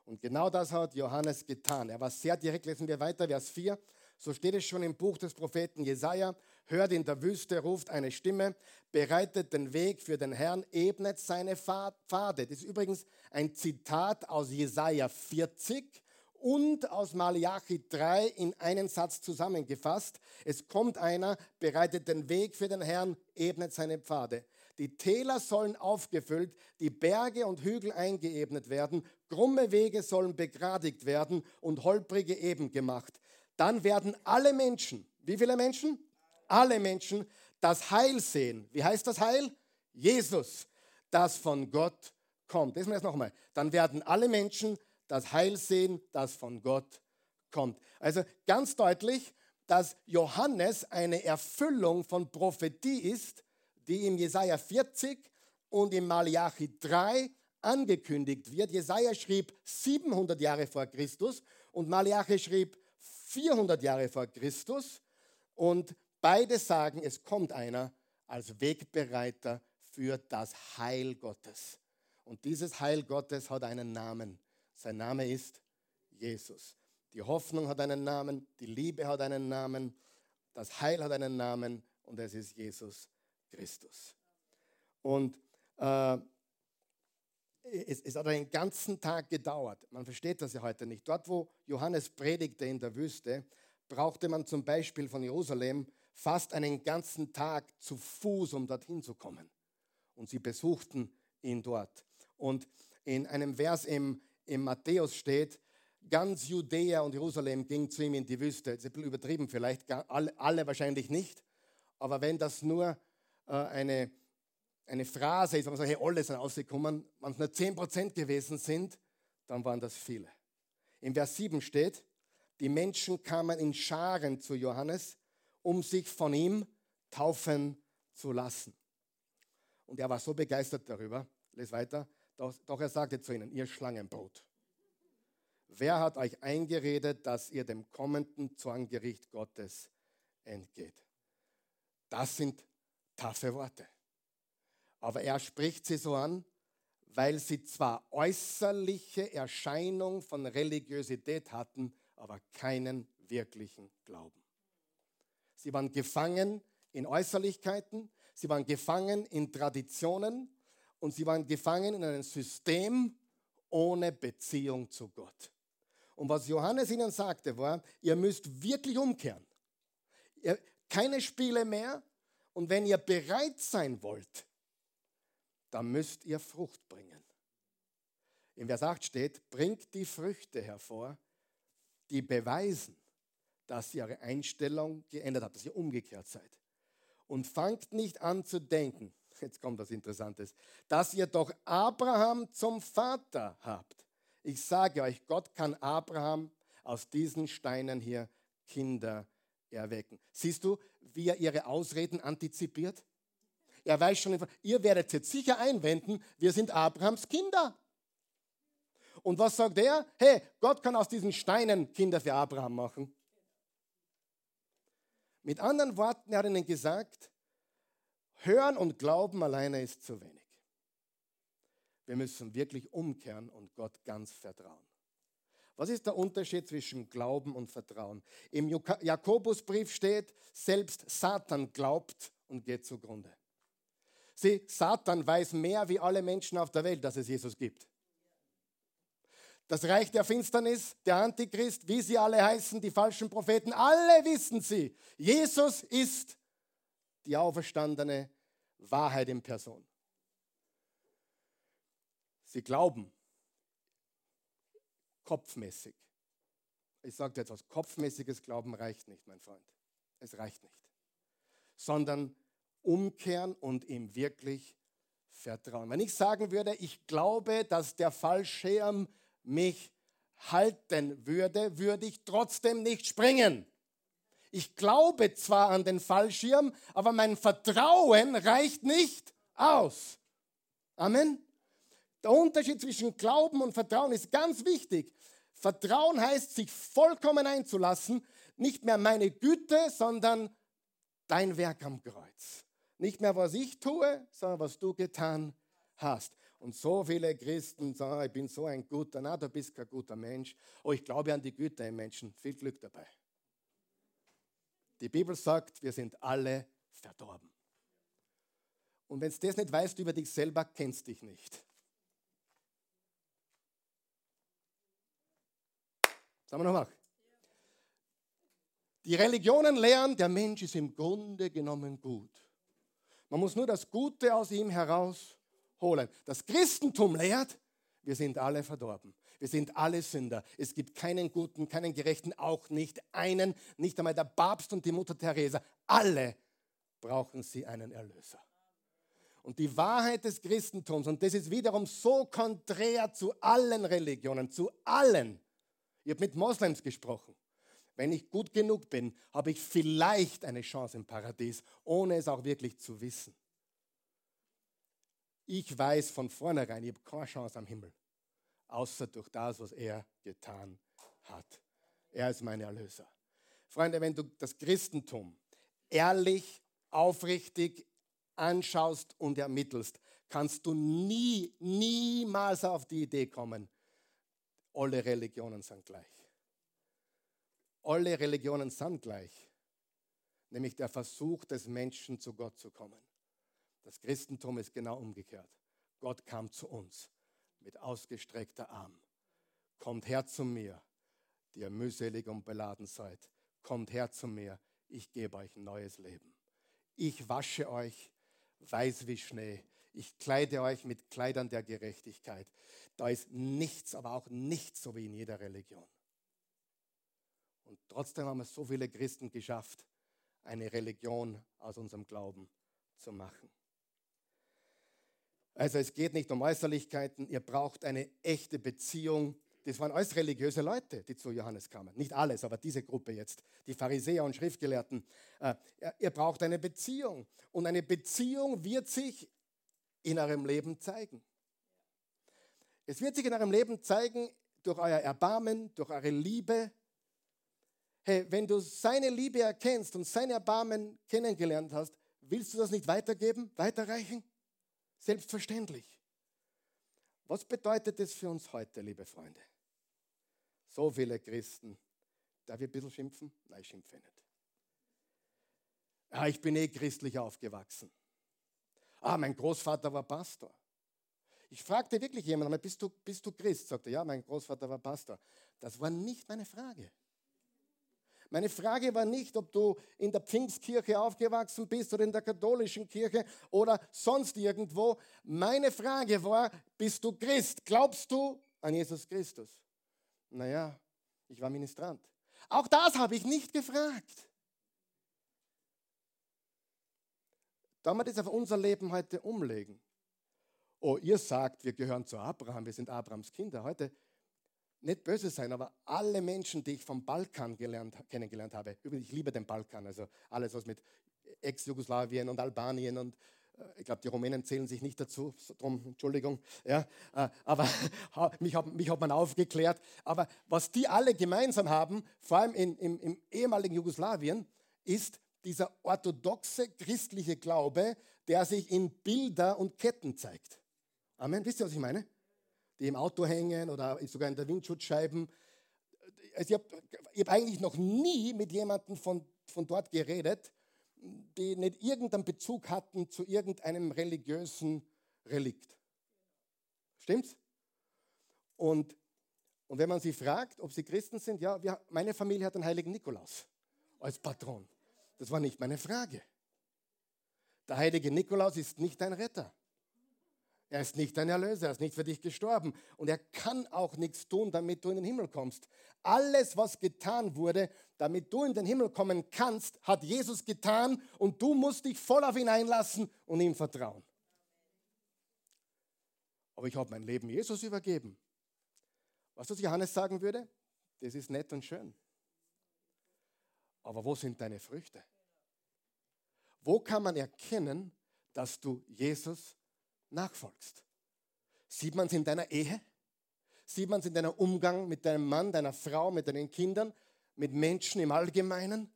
Und genau das hat Johannes getan. Er war sehr direkt. Lesen wir weiter, Vers 4. So steht es schon im Buch des Propheten Jesaja. Hört in der Wüste, ruft eine Stimme, bereitet den Weg für den Herrn, ebnet seine Pfade. Das ist übrigens ein Zitat aus Jesaja 40 und aus Malachi 3 in einen Satz zusammengefasst. Es kommt einer, bereitet den Weg für den Herrn, ebnet seine Pfade. Die Täler sollen aufgefüllt, die Berge und Hügel eingeebnet werden, krumme Wege sollen begradigt werden und holprige eben gemacht dann werden alle Menschen, wie viele Menschen? Alle Menschen das Heil sehen. Wie heißt das Heil? Jesus, das von Gott kommt. Lesen wir das nochmal. Dann werden alle Menschen das Heil sehen, das von Gott kommt. Also ganz deutlich, dass Johannes eine Erfüllung von Prophetie ist, die im Jesaja 40 und im Malachi 3 angekündigt wird. Jesaja schrieb 700 Jahre vor Christus und Malachi schrieb 400 Jahre vor Christus und beide sagen, es kommt einer als Wegbereiter für das Heil Gottes. Und dieses Heil Gottes hat einen Namen. Sein Name ist Jesus. Die Hoffnung hat einen Namen, die Liebe hat einen Namen, das Heil hat einen Namen und es ist Jesus Christus. Und äh, es, es, hat einen ganzen Tag gedauert. Man versteht das ja heute nicht. Dort, wo Johannes predigte in der Wüste, brauchte man zum Beispiel von Jerusalem fast einen ganzen Tag zu Fuß, um dorthin zu kommen. Und sie besuchten ihn dort. Und in einem Vers im, im Matthäus steht, ganz Judäa und Jerusalem ging zu ihm in die Wüste. Das ist ein bisschen übertrieben vielleicht, alle, alle wahrscheinlich nicht. Aber wenn das nur äh, eine eine Phrase ist, wo man sagt, hey, alle sind rausgekommen, wenn es nur 10% gewesen sind, dann waren das viele. In Vers 7 steht, die Menschen kamen in Scharen zu Johannes, um sich von ihm taufen zu lassen. Und er war so begeistert darüber, les weiter, doch, doch er sagte zu ihnen, ihr Schlangenbrot, wer hat euch eingeredet, dass ihr dem kommenden Zorngericht Gottes entgeht? Das sind taffe Worte. Aber er spricht sie so an, weil sie zwar äußerliche Erscheinung von Religiosität hatten, aber keinen wirklichen Glauben. Sie waren gefangen in Äußerlichkeiten, sie waren gefangen in Traditionen und sie waren gefangen in einem System ohne Beziehung zu Gott. Und was Johannes ihnen sagte, war, ihr müsst wirklich umkehren. Keine Spiele mehr. Und wenn ihr bereit sein wollt, da müsst ihr Frucht bringen. In Vers 8 steht, bringt die Früchte hervor, die beweisen, dass ihr eure Einstellung geändert habt, dass ihr umgekehrt seid. Und fangt nicht an zu denken, jetzt kommt was Interessantes, dass ihr doch Abraham zum Vater habt. Ich sage euch, Gott kann Abraham aus diesen Steinen hier Kinder erwecken. Siehst du, wie er ihre Ausreden antizipiert? Er weiß schon, ihr werdet jetzt sicher einwenden, wir sind Abrahams Kinder. Und was sagt er? Hey, Gott kann aus diesen Steinen Kinder für Abraham machen. Mit anderen Worten, er hat ihnen gesagt, hören und glauben alleine ist zu wenig. Wir müssen wirklich umkehren und Gott ganz vertrauen. Was ist der Unterschied zwischen Glauben und Vertrauen? Im Jakobusbrief steht, selbst Satan glaubt und geht zugrunde. Sieh, Satan weiß mehr wie alle Menschen auf der Welt, dass es Jesus gibt. Das Reich der Finsternis, der Antichrist, wie sie alle heißen, die falschen Propheten, alle wissen sie. Jesus ist die auferstandene Wahrheit in Person. Sie glauben kopfmäßig. Ich sage dir etwas, kopfmäßiges Glauben reicht nicht, mein Freund. Es reicht nicht. Sondern umkehren und ihm wirklich vertrauen. Wenn ich sagen würde, ich glaube, dass der Fallschirm mich halten würde, würde ich trotzdem nicht springen. Ich glaube zwar an den Fallschirm, aber mein Vertrauen reicht nicht aus. Amen. Der Unterschied zwischen Glauben und Vertrauen ist ganz wichtig. Vertrauen heißt, sich vollkommen einzulassen, nicht mehr meine Güte, sondern dein Werk am Kreuz. Nicht mehr, was ich tue, sondern was du getan hast. Und so viele Christen sagen, ich bin so ein guter, na, du bist kein guter Mensch. Oh, ich glaube an die Güte im Menschen. Viel Glück dabei. Die Bibel sagt, wir sind alle verdorben. Und wenn du das nicht weißt über dich selber, kennst dich nicht. Sagen wir nochmal. Die Religionen lehren, der Mensch ist im Grunde genommen gut. Man muss nur das Gute aus ihm herausholen. Das Christentum lehrt, wir sind alle verdorben. Wir sind alle Sünder. Es gibt keinen Guten, keinen Gerechten, auch nicht einen, nicht einmal der Papst und die Mutter Teresa. Alle brauchen sie einen Erlöser. Und die Wahrheit des Christentums, und das ist wiederum so konträr zu allen Religionen, zu allen. Ich habe mit Moslems gesprochen. Wenn ich gut genug bin, habe ich vielleicht eine Chance im Paradies, ohne es auch wirklich zu wissen. Ich weiß von vornherein, ich habe keine Chance am Himmel außer durch das, was er getan hat. Er ist mein Erlöser. Freunde, wenn du das Christentum ehrlich, aufrichtig anschaust und ermittelst, kannst du nie, niemals auf die Idee kommen, alle Religionen sind gleich. Alle Religionen sind gleich, nämlich der Versuch des Menschen zu Gott zu kommen. Das Christentum ist genau umgekehrt. Gott kam zu uns mit ausgestreckter Arm. Kommt her zu mir, die ihr mühselig und beladen seid. Kommt her zu mir, ich gebe euch ein neues Leben. Ich wasche euch weiß wie Schnee. Ich kleide euch mit Kleidern der Gerechtigkeit. Da ist nichts, aber auch nichts so wie in jeder Religion. Und trotzdem haben es so viele Christen geschafft, eine Religion aus unserem Glauben zu machen. Also es geht nicht um Äußerlichkeiten, ihr braucht eine echte Beziehung. Das waren alles religiöse Leute, die zu Johannes kamen. Nicht alles, aber diese Gruppe jetzt, die Pharisäer und Schriftgelehrten. Äh, ihr braucht eine Beziehung. Und eine Beziehung wird sich in eurem Leben zeigen. Es wird sich in eurem Leben zeigen durch euer Erbarmen, durch eure Liebe. Hey, wenn du seine Liebe erkennst und sein Erbarmen kennengelernt hast, willst du das nicht weitergeben, weiterreichen? Selbstverständlich. Was bedeutet das für uns heute, liebe Freunde? So viele Christen. Darf ich ein bisschen schimpfen? Nein, ich schimpfe nicht. Ja, ich bin eh christlich aufgewachsen. Ah, mein Großvater war Pastor. Ich fragte wirklich jemanden, bist du, bist du Christ? Sagte, ja, mein Großvater war Pastor. Das war nicht meine Frage. Meine Frage war nicht, ob du in der Pfingstkirche aufgewachsen bist oder in der katholischen Kirche oder sonst irgendwo. Meine Frage war, bist du Christ? Glaubst du an Jesus Christus? Naja, ich war Ministrant. Auch das habe ich nicht gefragt. Damit ist auf unser Leben heute umlegen. Oh, ihr sagt, wir gehören zu Abraham, wir sind Abrahams Kinder. Heute nicht böse sein, aber alle Menschen, die ich vom Balkan gelernt, kennengelernt habe, übrigens, ich liebe den Balkan, also alles, was mit Ex-Jugoslawien und Albanien und äh, ich glaube, die Rumänen zählen sich nicht dazu, drum, Entschuldigung, ja, äh, aber mich hat, mich hat man aufgeklärt. Aber was die alle gemeinsam haben, vor allem in, im, im ehemaligen Jugoslawien, ist dieser orthodoxe christliche Glaube, der sich in Bilder und Ketten zeigt. Amen. Wisst ihr, was ich meine? Die im Auto hängen oder sogar in der Windschutzscheiben. Also ich habe hab eigentlich noch nie mit jemandem von, von dort geredet, die nicht irgendeinen Bezug hatten zu irgendeinem religiösen Relikt. Stimmt's? Und, und wenn man sie fragt, ob sie Christen sind, ja, wir, meine Familie hat den heiligen Nikolaus als Patron. Das war nicht meine Frage. Der heilige Nikolaus ist nicht dein Retter. Er ist nicht dein Erlöser, er ist nicht für dich gestorben. Und er kann auch nichts tun, damit du in den Himmel kommst. Alles, was getan wurde, damit du in den Himmel kommen kannst, hat Jesus getan und du musst dich voll auf ihn einlassen und ihm vertrauen. Aber ich habe mein Leben Jesus übergeben. Was das Johannes sagen würde? Das ist nett und schön. Aber wo sind deine Früchte? Wo kann man erkennen, dass du Jesus nachfolgst? Sieht man es in deiner Ehe? Sieht man es in deinem Umgang mit deinem Mann, deiner Frau, mit deinen Kindern, mit Menschen im Allgemeinen?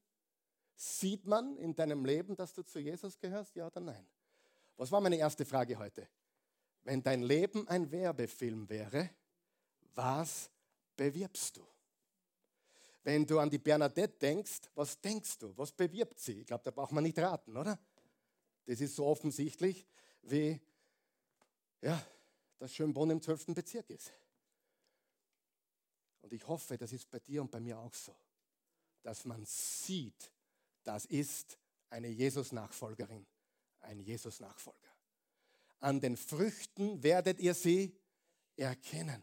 Sieht man in deinem Leben, dass du zu Jesus gehörst, ja oder nein? Was war meine erste Frage heute? Wenn dein Leben ein Werbefilm wäre, was bewirbst du? Wenn du an die Bernadette denkst, was denkst du? Was bewirbt sie? Ich glaube, da braucht man nicht raten, oder? Das ist so offensichtlich, wie ja, das Schönbrunn im 12. Bezirk ist. Und ich hoffe, das ist bei dir und bei mir auch so, dass man sieht, das ist eine Jesus-Nachfolgerin, ein Jesus-Nachfolger. An den Früchten werdet ihr sie erkennen.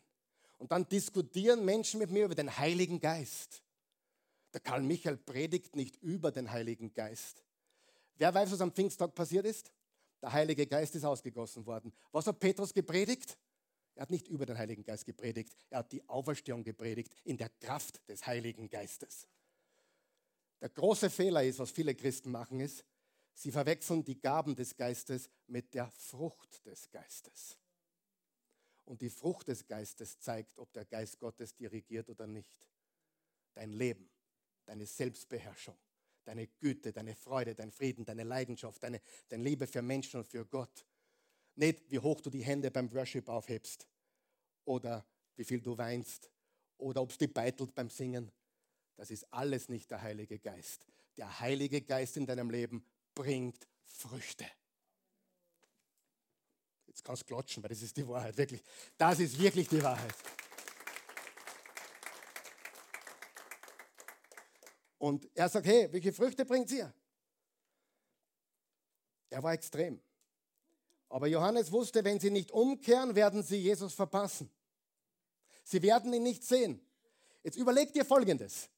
Und dann diskutieren Menschen mit mir über den Heiligen Geist. Der Karl Michael predigt nicht über den Heiligen Geist. Wer weiß, was am Pfingsttag passiert ist? Der Heilige Geist ist ausgegossen worden. Was hat Petrus gepredigt? Er hat nicht über den Heiligen Geist gepredigt, er hat die Auferstehung gepredigt in der Kraft des Heiligen Geistes. Der große Fehler ist, was viele Christen machen, ist, sie verwechseln die Gaben des Geistes mit der Frucht des Geistes. Und die Frucht des Geistes zeigt, ob der Geist Gottes dirigiert oder nicht. Dein Leben, deine Selbstbeherrschung, deine Güte, deine Freude, dein Frieden, deine Leidenschaft, deine, deine Liebe für Menschen und für Gott. Nicht, wie hoch du die Hände beim Worship aufhebst oder wie viel du weinst oder ob es dich beitelt beim Singen. Das ist alles nicht der Heilige Geist. Der Heilige Geist in deinem Leben bringt Früchte. Jetzt kannst du klatschen, weil das ist die Wahrheit, wirklich. Das ist wirklich die Wahrheit. Und er sagt, hey, welche Früchte bringt ihr? Er war extrem. Aber Johannes wusste, wenn sie nicht umkehren, werden sie Jesus verpassen. Sie werden ihn nicht sehen. Jetzt überlegt ihr Folgendes.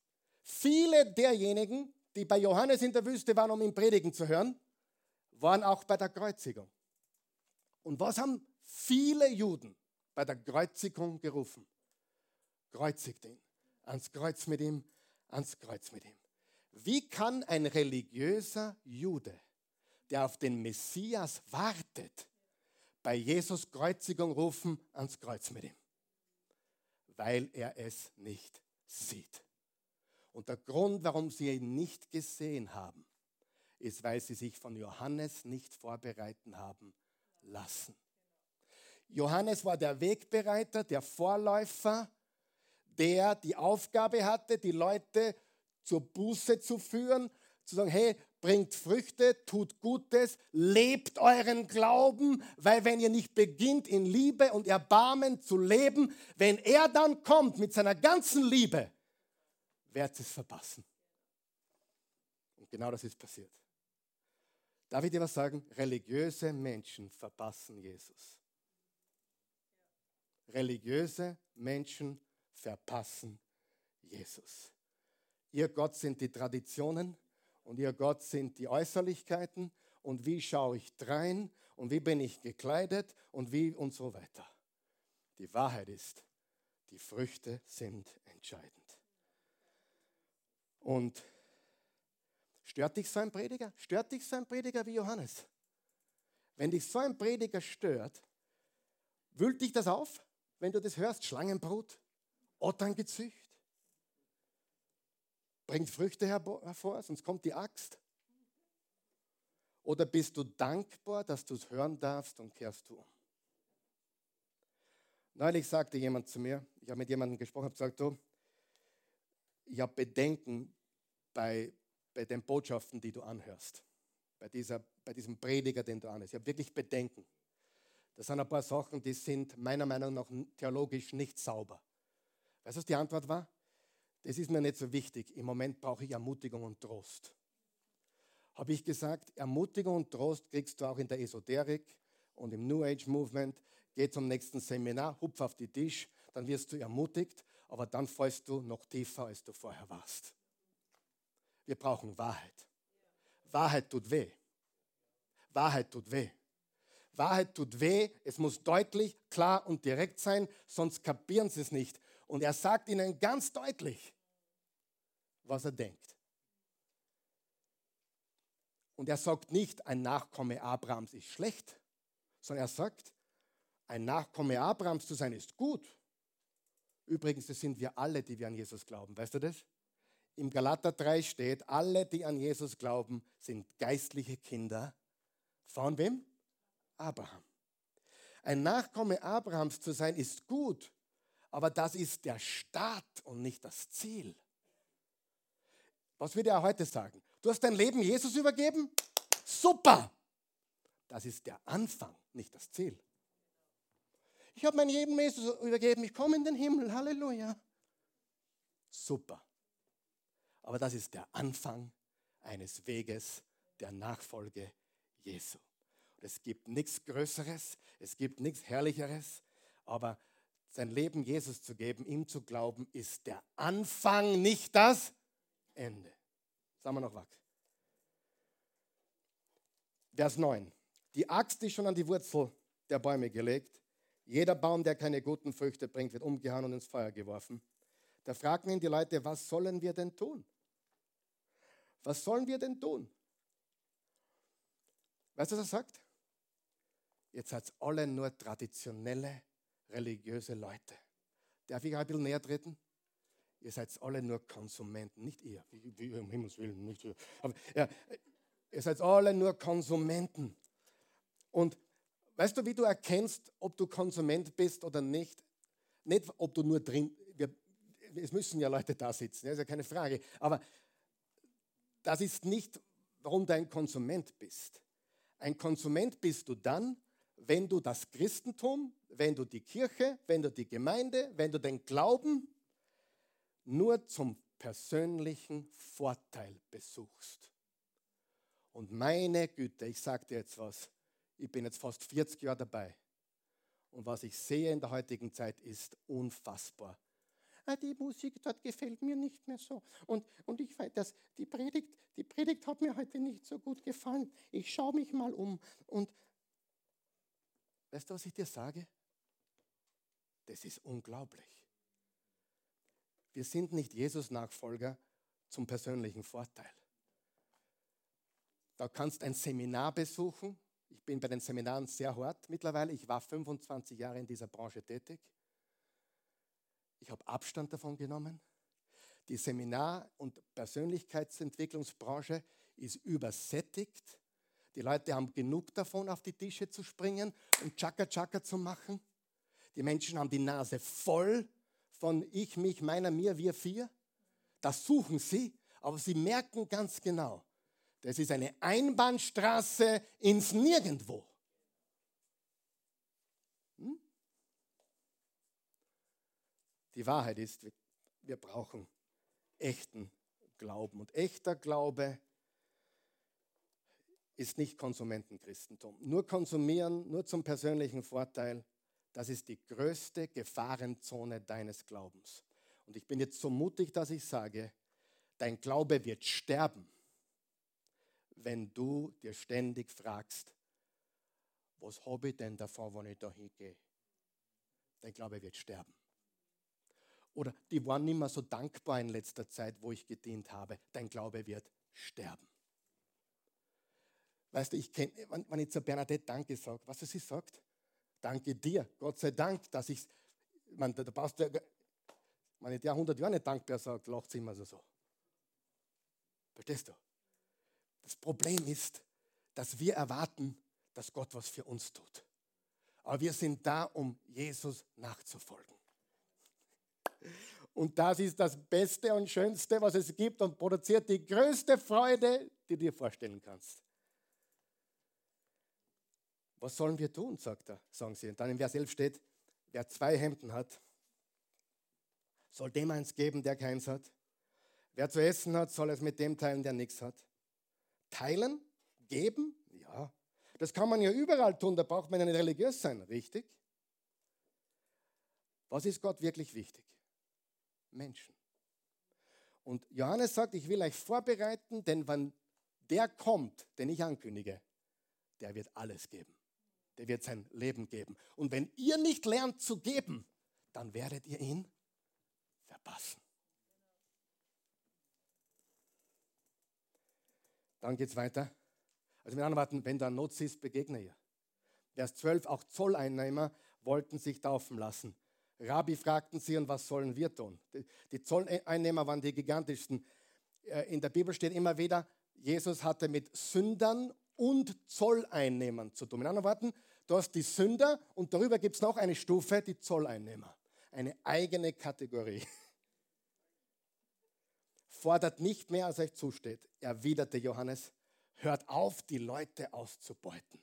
Viele derjenigen, die bei Johannes in der Wüste waren, um ihn predigen zu hören, waren auch bei der Kreuzigung. Und was haben viele Juden bei der Kreuzigung gerufen? Kreuzigt ihn. Ans Kreuz mit ihm, ans Kreuz mit ihm. Wie kann ein religiöser Jude, der auf den Messias wartet, bei Jesus Kreuzigung rufen, ans Kreuz mit ihm? Weil er es nicht sieht. Und der Grund, warum sie ihn nicht gesehen haben, ist, weil sie sich von Johannes nicht vorbereiten haben lassen. Johannes war der Wegbereiter, der Vorläufer, der die Aufgabe hatte, die Leute zur Buße zu führen, zu sagen, hey, bringt Früchte, tut Gutes, lebt euren Glauben, weil wenn ihr nicht beginnt in Liebe und Erbarmen zu leben, wenn er dann kommt mit seiner ganzen Liebe, werdet ihr es verpassen. Und genau das ist passiert. Darf ich dir was sagen? Religiöse Menschen verpassen Jesus. Religiöse Menschen verpassen Jesus. Ihr Gott sind die Traditionen und ihr Gott sind die Äußerlichkeiten und wie schaue ich drein und wie bin ich gekleidet und wie und so weiter. Die Wahrheit ist, die Früchte sind entscheidend. Und stört dich so ein Prediger? Stört dich so ein Prediger wie Johannes? Wenn dich so ein Prediger stört, wühlt dich das auf, wenn du das hörst? Schlangenbrut, Otterngezücht? bringt Früchte hervor, sonst kommt die Axt. Oder bist du dankbar, dass du es hören darfst und kehrst du um? Neulich sagte jemand zu mir, ich habe mit jemandem gesprochen, habe gesagt, du, ich habe Bedenken bei, bei den Botschaften, die du anhörst, bei, dieser, bei diesem Prediger, den du anhörst. Ich habe wirklich Bedenken. Das sind ein paar Sachen, die sind meiner Meinung nach theologisch nicht sauber. Weißt du, was die Antwort war? Das ist mir nicht so wichtig. Im Moment brauche ich Ermutigung und Trost. habe ich gesagt, Ermutigung und Trost kriegst du auch in der Esoterik und im New Age Movement. Geh zum nächsten Seminar, hupf auf die Tisch, dann wirst du ermutigt, aber dann fällst du noch tiefer, als du vorher warst. Wir brauchen Wahrheit. Wahrheit tut weh. Wahrheit tut weh. Wahrheit tut weh, es muss deutlich, klar und direkt sein, sonst kapieren sie es nicht. Und er sagt ihnen ganz deutlich, was er denkt. Und er sagt nicht, ein Nachkomme Abrahams ist schlecht, sondern er sagt, ein Nachkomme Abrahams zu sein ist gut. Übrigens, das sind wir alle, die wir an Jesus glauben. Weißt du das? Im Galater 3 steht, alle, die an Jesus glauben, sind geistliche Kinder. Von wem? Abraham. Ein Nachkomme Abrahams zu sein ist gut, aber das ist der Start und nicht das Ziel. Was würde er heute sagen? Du hast dein Leben Jesus übergeben? Super! Das ist der Anfang, nicht das Ziel. Ich habe mein Leben Jesus übergeben, ich komme in den Himmel, Halleluja. Super. Aber das ist der Anfang eines Weges der Nachfolge Jesu. Es gibt nichts Größeres, es gibt nichts Herrlicheres, aber sein Leben Jesus zu geben, ihm zu glauben, ist der Anfang, nicht das Ende. Sagen wir noch was. Vers 9. Die Axt ist schon an die Wurzel der Bäume gelegt. Jeder Baum, der keine guten Früchte bringt, wird umgehauen und ins Feuer geworfen. Da fragen ihn die Leute, was sollen wir denn tun? Was sollen wir denn tun? Weißt du, was er sagt? Jetzt seid alle nur traditionelle, religiöse Leute. Darf ich ein bisschen näher treten? Ihr seid alle nur Konsumenten, nicht ihr, wie, wie um Himmels Willen, nicht ihr. Aber ja, ihr seid alle nur Konsumenten. Und weißt du, wie du erkennst, ob du Konsument bist oder nicht? Nicht, ob du nur drin, wir, es müssen ja Leute da sitzen, das ist ja keine Frage. Aber das ist nicht, warum du ein Konsument bist. Ein Konsument bist du dann, wenn du das Christentum, wenn du die Kirche, wenn du die Gemeinde, wenn du den Glauben nur zum persönlichen Vorteil besuchst. Und meine Güte, ich sage dir jetzt was, ich bin jetzt fast 40 Jahre dabei. Und was ich sehe in der heutigen Zeit ist unfassbar. Ah, die Musik dort gefällt mir nicht mehr so. Und, und ich weiß, dass die Predigt, die Predigt hat mir heute nicht so gut gefallen. Ich schaue mich mal um. Und weißt du, was ich dir sage? Das ist unglaublich. Wir sind nicht Jesus-Nachfolger zum persönlichen Vorteil. Da kannst ein Seminar besuchen. Ich bin bei den Seminaren sehr hart mittlerweile. Ich war 25 Jahre in dieser Branche tätig. Ich habe Abstand davon genommen. Die Seminar- und Persönlichkeitsentwicklungsbranche ist übersättigt. Die Leute haben genug davon, auf die Tische zu springen und Chaka Chaka zu machen. Die Menschen haben die Nase voll von ich, mich, meiner, mir, wir, vier. Das suchen sie, aber sie merken ganz genau, das ist eine Einbahnstraße ins Nirgendwo. Hm? Die Wahrheit ist, wir brauchen echten Glauben. Und echter Glaube ist nicht Konsumentenchristentum. Nur konsumieren, nur zum persönlichen Vorteil, das ist die größte Gefahrenzone deines Glaubens. Und ich bin jetzt so mutig, dass ich sage, dein Glaube wird sterben, wenn du dir ständig fragst, was habe ich denn davon, wenn ich da hingehe? Dein Glaube wird sterben. Oder die waren nicht mehr so dankbar in letzter Zeit, wo ich gedient habe. Dein Glaube wird sterben. Weißt du, ich kenne, wenn ich zu Bernadette Danke sage, was sie sagt, Danke dir, Gott sei Dank, dass ich, man, passt ja, wenn ich der 100 Jahre nicht dankbar sagt, lacht sie immer so so. Verstehst du? Das Problem ist, dass wir erwarten, dass Gott was für uns tut. Aber wir sind da, um Jesus nachzufolgen. Und das ist das Beste und Schönste, was es gibt und produziert die größte Freude, die du dir vorstellen kannst. Was sollen wir tun, sagt er, sagen sie. Und dann im Vers 11 steht, wer zwei Hemden hat, soll dem eins geben, der keins hat. Wer zu essen hat, soll es mit dem teilen, der nichts hat. Teilen, geben, ja. Das kann man ja überall tun, da braucht man ja nicht religiös sein, richtig? Was ist Gott wirklich wichtig? Menschen. Und Johannes sagt, ich will euch vorbereiten, denn wenn der kommt, den ich ankündige, der wird alles geben. Der wird sein Leben geben. Und wenn ihr nicht lernt zu geben, dann werdet ihr ihn verpassen. Dann geht es weiter. Also mit anderen Worten, wenn da Not ist, begegne ihr. Vers 12, auch Zolleinnehmer wollten sich taufen lassen. Rabbi fragten sie, und was sollen wir tun? Die Zolleinnehmer waren die gigantischsten. Äh, in der Bibel steht immer wieder, Jesus hatte mit Sündern und Zolleinnehmern zu tun. Mit anderen Worten, du hast die Sünder und darüber gibt es noch eine Stufe, die Zolleinnehmer. Eine eigene Kategorie. Fordert nicht mehr, als euch zusteht, erwiderte Johannes. Hört auf, die Leute auszubeuten.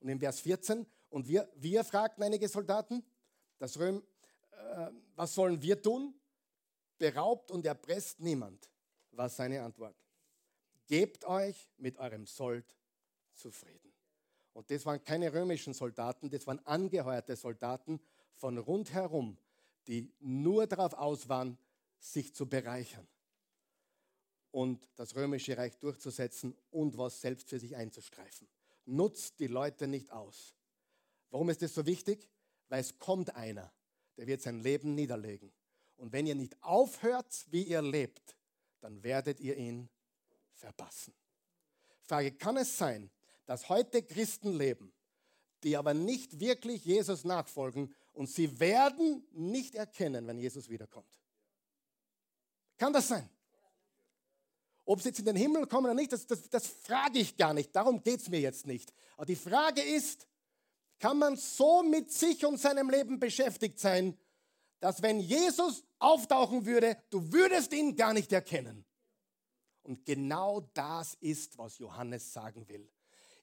Und in Vers 14, und wir, wir fragten einige Soldaten, das Röm, äh, was sollen wir tun? Beraubt und erpresst niemand, war seine Antwort. Gebt euch mit eurem Sold zufrieden. Und das waren keine römischen Soldaten, das waren angeheuerte Soldaten von rundherum, die nur darauf aus waren, sich zu bereichern und das römische Reich durchzusetzen und was selbst für sich einzustreifen. Nutzt die Leute nicht aus. Warum ist das so wichtig? Weil es kommt einer, der wird sein Leben niederlegen. Und wenn ihr nicht aufhört, wie ihr lebt, dann werdet ihr ihn verpassen. Frage, kann es sein, dass heute Christen leben, die aber nicht wirklich Jesus nachfolgen und sie werden nicht erkennen, wenn Jesus wiederkommt? Kann das sein? Ob sie jetzt in den Himmel kommen oder nicht, das, das, das frage ich gar nicht. Darum geht es mir jetzt nicht. Aber die Frage ist, kann man so mit sich und seinem Leben beschäftigt sein, dass wenn Jesus auftauchen würde, du würdest ihn gar nicht erkennen. Und genau das ist, was Johannes sagen will.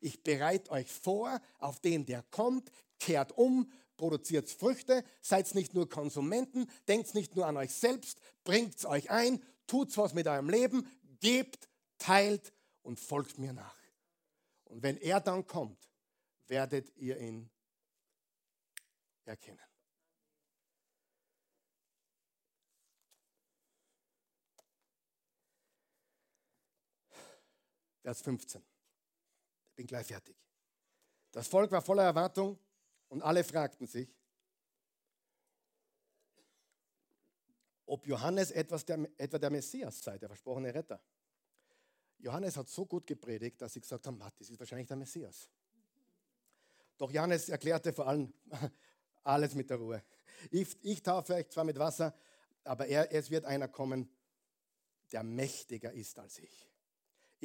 Ich bereite euch vor auf den, der kommt, kehrt um, produziert Früchte, seid nicht nur Konsumenten, denkt nicht nur an euch selbst, bringt euch ein, tut was mit eurem Leben, gebt, teilt und folgt mir nach. Und wenn er dann kommt, werdet ihr ihn erkennen. Vers 15. Bin gleich fertig. Das Volk war voller Erwartung und alle fragten sich, ob Johannes etwas der, etwa der Messias sei, der versprochene Retter. Johannes hat so gut gepredigt, dass sie gesagt haben, das ist wahrscheinlich der Messias. Doch Johannes erklärte vor allem alles mit der Ruhe. Ich, ich taufe euch zwar mit Wasser, aber er, es wird einer kommen, der mächtiger ist als ich.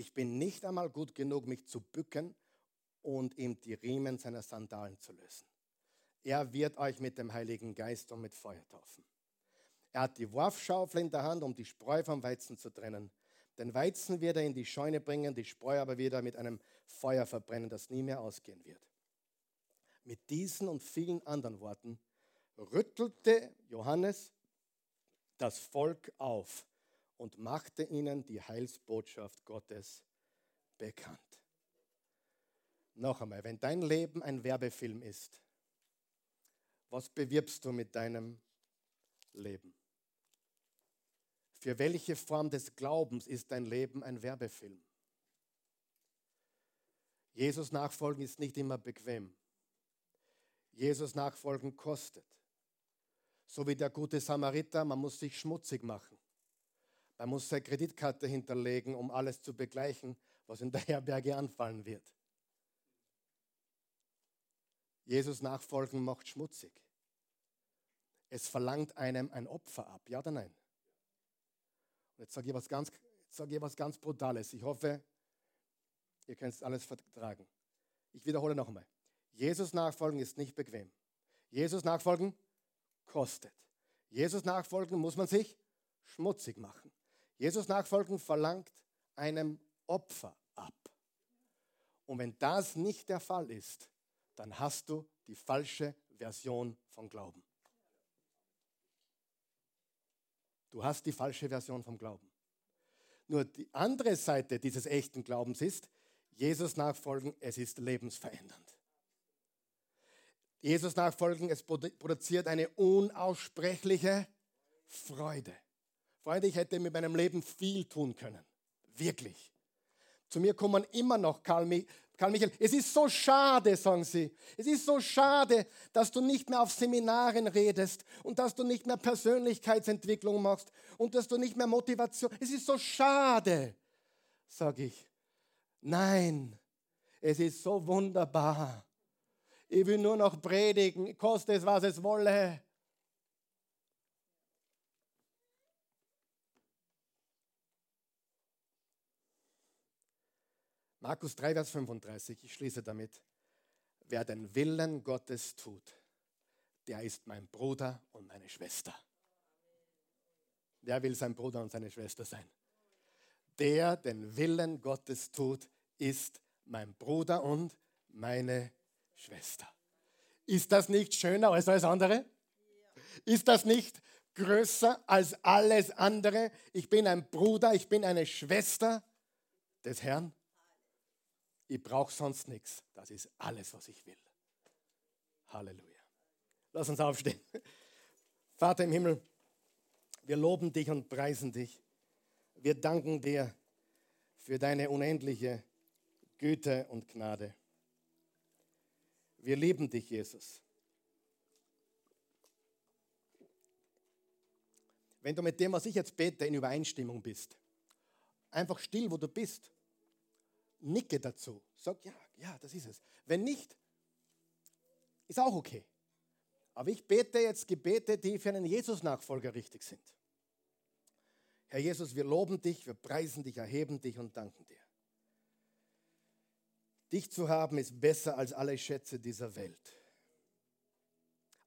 Ich bin nicht einmal gut genug, mich zu bücken und ihm die Riemen seiner Sandalen zu lösen. Er wird euch mit dem Heiligen Geist und mit Feuer taufen. Er hat die Wurfschaufel in der Hand, um die Spreu vom Weizen zu trennen. Den Weizen wird er in die Scheune bringen, die Spreu aber wird er mit einem Feuer verbrennen, das nie mehr ausgehen wird. Mit diesen und vielen anderen Worten rüttelte Johannes das Volk auf und machte ihnen die Heilsbotschaft Gottes bekannt. Noch einmal, wenn dein Leben ein Werbefilm ist, was bewirbst du mit deinem Leben? Für welche Form des Glaubens ist dein Leben ein Werbefilm? Jesus nachfolgen ist nicht immer bequem. Jesus nachfolgen kostet. So wie der gute Samariter, man muss sich schmutzig machen. Man muss seine Kreditkarte hinterlegen, um alles zu begleichen, was in der Herberge anfallen wird. Jesus nachfolgen macht schmutzig. Es verlangt einem ein Opfer ab, ja oder nein? Und jetzt sage ich was ganz, sage ich was ganz Brutales. Ich hoffe, ihr könnt es alles vertragen. Ich wiederhole noch einmal. Jesus nachfolgen ist nicht bequem. Jesus nachfolgen kostet. Jesus nachfolgen muss man sich schmutzig machen. Jesus nachfolgen verlangt einem Opfer ab. Und wenn das nicht der Fall ist, dann hast du die falsche Version von Glauben. Du hast die falsche Version vom Glauben. Nur die andere Seite dieses echten Glaubens ist, Jesus nachfolgen, es ist lebensverändernd. Jesus nachfolgen, es produziert eine unaussprechliche Freude. Freude, ich hätte mit meinem Leben viel tun können. Wirklich. Zu mir kommen immer noch Karl, Karl Michael. Es ist so schade, sagen sie. Es ist so schade, dass du nicht mehr auf Seminaren redest und dass du nicht mehr Persönlichkeitsentwicklung machst und dass du nicht mehr Motivation. Es ist so schade, sage ich. Nein, es ist so wunderbar. Ich will nur noch predigen, koste es, was es wolle. Markus 3, Vers 35, ich schließe damit. Wer den Willen Gottes tut, der ist mein Bruder und meine Schwester. Wer will sein Bruder und seine Schwester sein? Der den Willen Gottes tut, ist mein Bruder und meine Schwester. Ist das nicht schöner als alles andere? Ist das nicht größer als alles andere? Ich bin ein Bruder, ich bin eine Schwester des Herrn. Ich brauche sonst nichts. Das ist alles, was ich will. Halleluja. Lass uns aufstehen. Vater im Himmel, wir loben dich und preisen dich. Wir danken dir für deine unendliche Güte und Gnade. Wir lieben dich, Jesus. Wenn du mit dem, was ich jetzt bete, in Übereinstimmung bist, einfach still, wo du bist nicke dazu. Sag, ja, ja, das ist es. Wenn nicht, ist auch okay. Aber ich bete jetzt Gebete, die für einen Jesus-Nachfolger richtig sind. Herr Jesus, wir loben dich, wir preisen dich, erheben dich und danken dir. Dich zu haben ist besser als alle Schätze dieser Welt.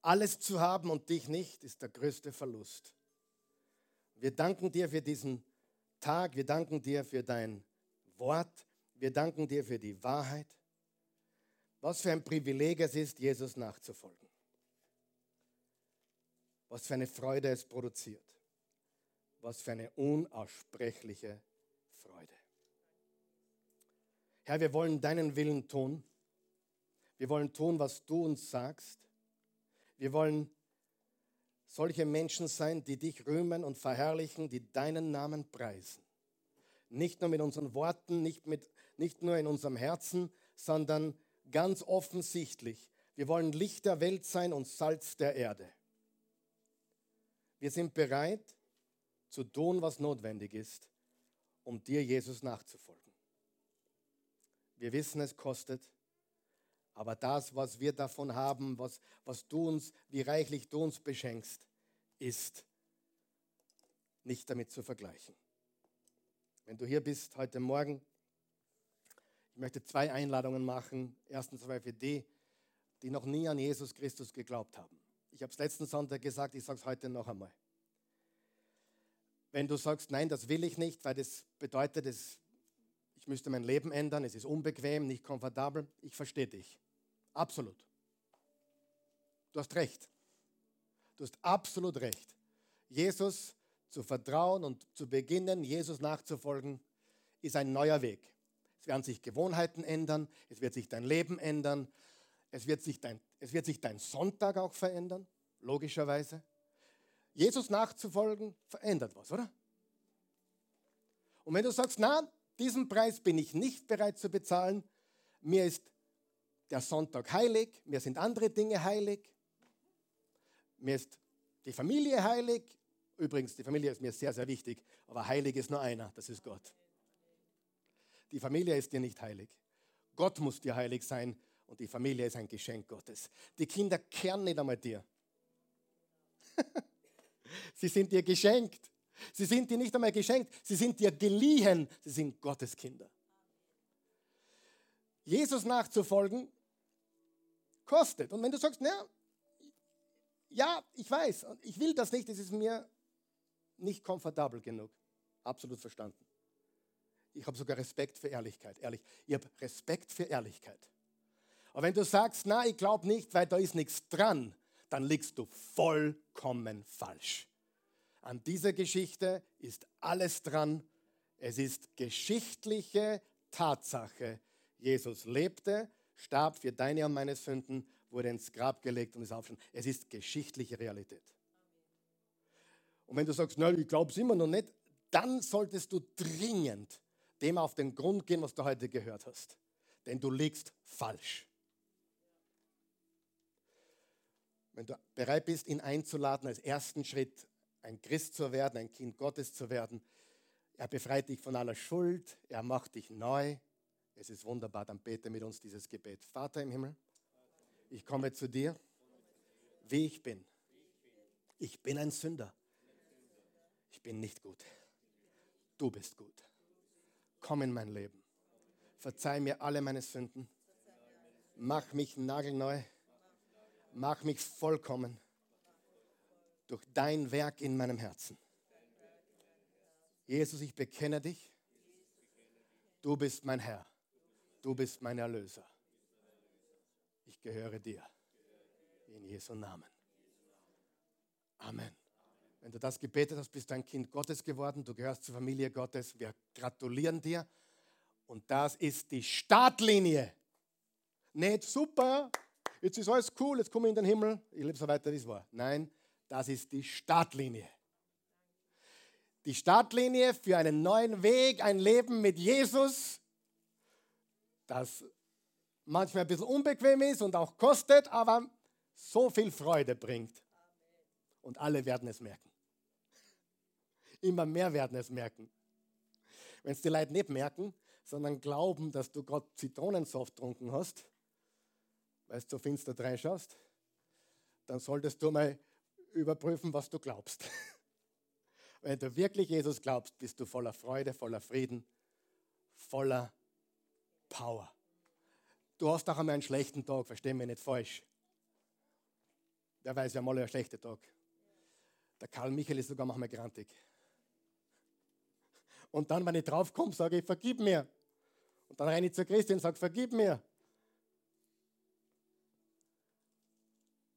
Alles zu haben und dich nicht ist der größte Verlust. Wir danken dir für diesen Tag, wir danken dir für dein Wort, wir danken dir für die Wahrheit. Was für ein Privileg es ist, Jesus nachzufolgen. Was für eine Freude es produziert. Was für eine unaussprechliche Freude. Herr, wir wollen deinen Willen tun. Wir wollen tun, was du uns sagst. Wir wollen solche Menschen sein, die dich rühmen und verherrlichen, die deinen Namen preisen. Nicht nur mit unseren Worten, nicht mit nicht nur in unserem Herzen, sondern ganz offensichtlich. Wir wollen Licht der Welt sein und Salz der Erde. Wir sind bereit zu tun, was notwendig ist, um dir, Jesus, nachzufolgen. Wir wissen, es kostet, aber das, was wir davon haben, was, was du uns, wie reichlich du uns beschenkst, ist nicht damit zu vergleichen. Wenn du hier bist heute Morgen ich möchte zwei Einladungen machen. Erstens zwei für die, die noch nie an Jesus Christus geglaubt haben. Ich habe es letzten Sonntag gesagt, ich sage es heute noch einmal. Wenn du sagst, nein, das will ich nicht, weil das bedeutet, es, ich müsste mein Leben ändern, es ist unbequem, nicht komfortabel, ich verstehe dich. Absolut. Du hast recht. Du hast absolut recht. Jesus zu vertrauen und zu beginnen, Jesus nachzufolgen, ist ein neuer Weg. Es werden sich Gewohnheiten ändern, es wird sich dein Leben ändern, es wird sich dein, es wird sich dein Sonntag auch verändern, logischerweise. Jesus nachzufolgen verändert was, oder? Und wenn du sagst, na, diesen Preis bin ich nicht bereit zu bezahlen, mir ist der Sonntag heilig, mir sind andere Dinge heilig, mir ist die Familie heilig, übrigens, die Familie ist mir sehr, sehr wichtig, aber heilig ist nur einer, das ist Gott. Die Familie ist dir nicht heilig. Gott muss dir heilig sein und die Familie ist ein Geschenk Gottes. Die Kinder kehren nicht einmal dir. sie sind dir geschenkt. Sie sind dir nicht einmal geschenkt, sie sind dir geliehen. Sie sind Gottes Kinder. Jesus nachzufolgen kostet. Und wenn du sagst, na, ja, ich weiß, ich will das nicht, es ist mir nicht komfortabel genug. Absolut verstanden. Ich habe sogar Respekt für Ehrlichkeit. Ehrlich, ich habe Respekt für Ehrlichkeit. Aber wenn du sagst, na, ich glaube nicht, weil da ist nichts dran, dann liegst du vollkommen falsch. An dieser Geschichte ist alles dran. Es ist geschichtliche Tatsache. Jesus lebte, starb für deine und meine Sünden, wurde ins Grab gelegt und ist aufgestanden. Es ist geschichtliche Realität. Und wenn du sagst, nein, ich glaube es immer noch nicht, dann solltest du dringend dem auf den Grund gehen, was du heute gehört hast. Denn du liegst falsch. Wenn du bereit bist, ihn einzuladen, als ersten Schritt ein Christ zu werden, ein Kind Gottes zu werden, er befreit dich von aller Schuld, er macht dich neu. Es ist wunderbar, dann bete mit uns dieses Gebet. Vater im Himmel, ich komme zu dir, wie ich bin. Ich bin ein Sünder. Ich bin nicht gut. Du bist gut. Komm in mein Leben. Verzeih mir alle meine Sünden. Mach mich nagelneu. Mach mich vollkommen durch dein Werk in meinem Herzen. Jesus, ich bekenne dich. Du bist mein Herr. Du bist mein Erlöser. Ich gehöre dir. In Jesu Namen. Amen. Wenn du das gebetet hast, bist du ein Kind Gottes geworden. Du gehörst zur Familie Gottes. Wir gratulieren dir. Und das ist die Startlinie. Nicht super, jetzt ist alles cool, jetzt komme ich in den Himmel. Ich lebe so weiter, wie es war. Nein, das ist die Startlinie. Die Startlinie für einen neuen Weg, ein Leben mit Jesus, das manchmal ein bisschen unbequem ist und auch kostet, aber so viel Freude bringt. Und alle werden es merken. Immer mehr werden es merken. Wenn es die Leute nicht merken, sondern glauben, dass du gerade Zitronensaft getrunken hast, weil du so finster reinschaust, dann solltest du mal überprüfen, was du glaubst. Wenn du wirklich Jesus glaubst, bist du voller Freude, voller Frieden, voller Power. Du hast auch einmal einen schlechten Tag, versteh mich nicht falsch. Der weiß, wir haben alle einen schlechten Tag. Der Karl Michael ist sogar manchmal grantig. Und dann, wenn ich draufkomme, sage ich, vergib mir. Und dann renne ich zur Christin und sage, vergib mir.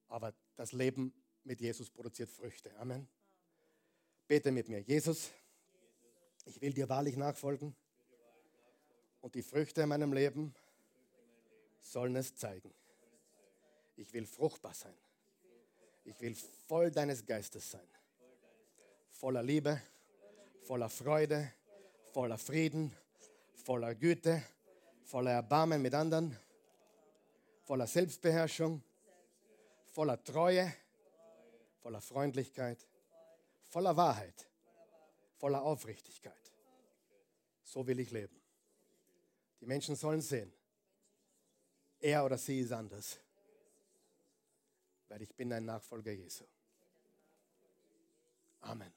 Aber das Leben mit Jesus produziert Früchte. Amen. Bete mit mir. Jesus, ich will dir wahrlich nachfolgen. Und die Früchte in meinem Leben sollen es zeigen. Ich will fruchtbar sein. Ich will voll deines Geistes sein. Voller Liebe, voller Freude, voller Frieden, voller Güte, voller Erbarmen mit anderen, voller Selbstbeherrschung, voller Treue, voller Freundlichkeit, voller Wahrheit, voller Aufrichtigkeit. So will ich leben. Die Menschen sollen sehen, er oder sie ist anders, weil ich bin ein Nachfolger Jesu. Amen.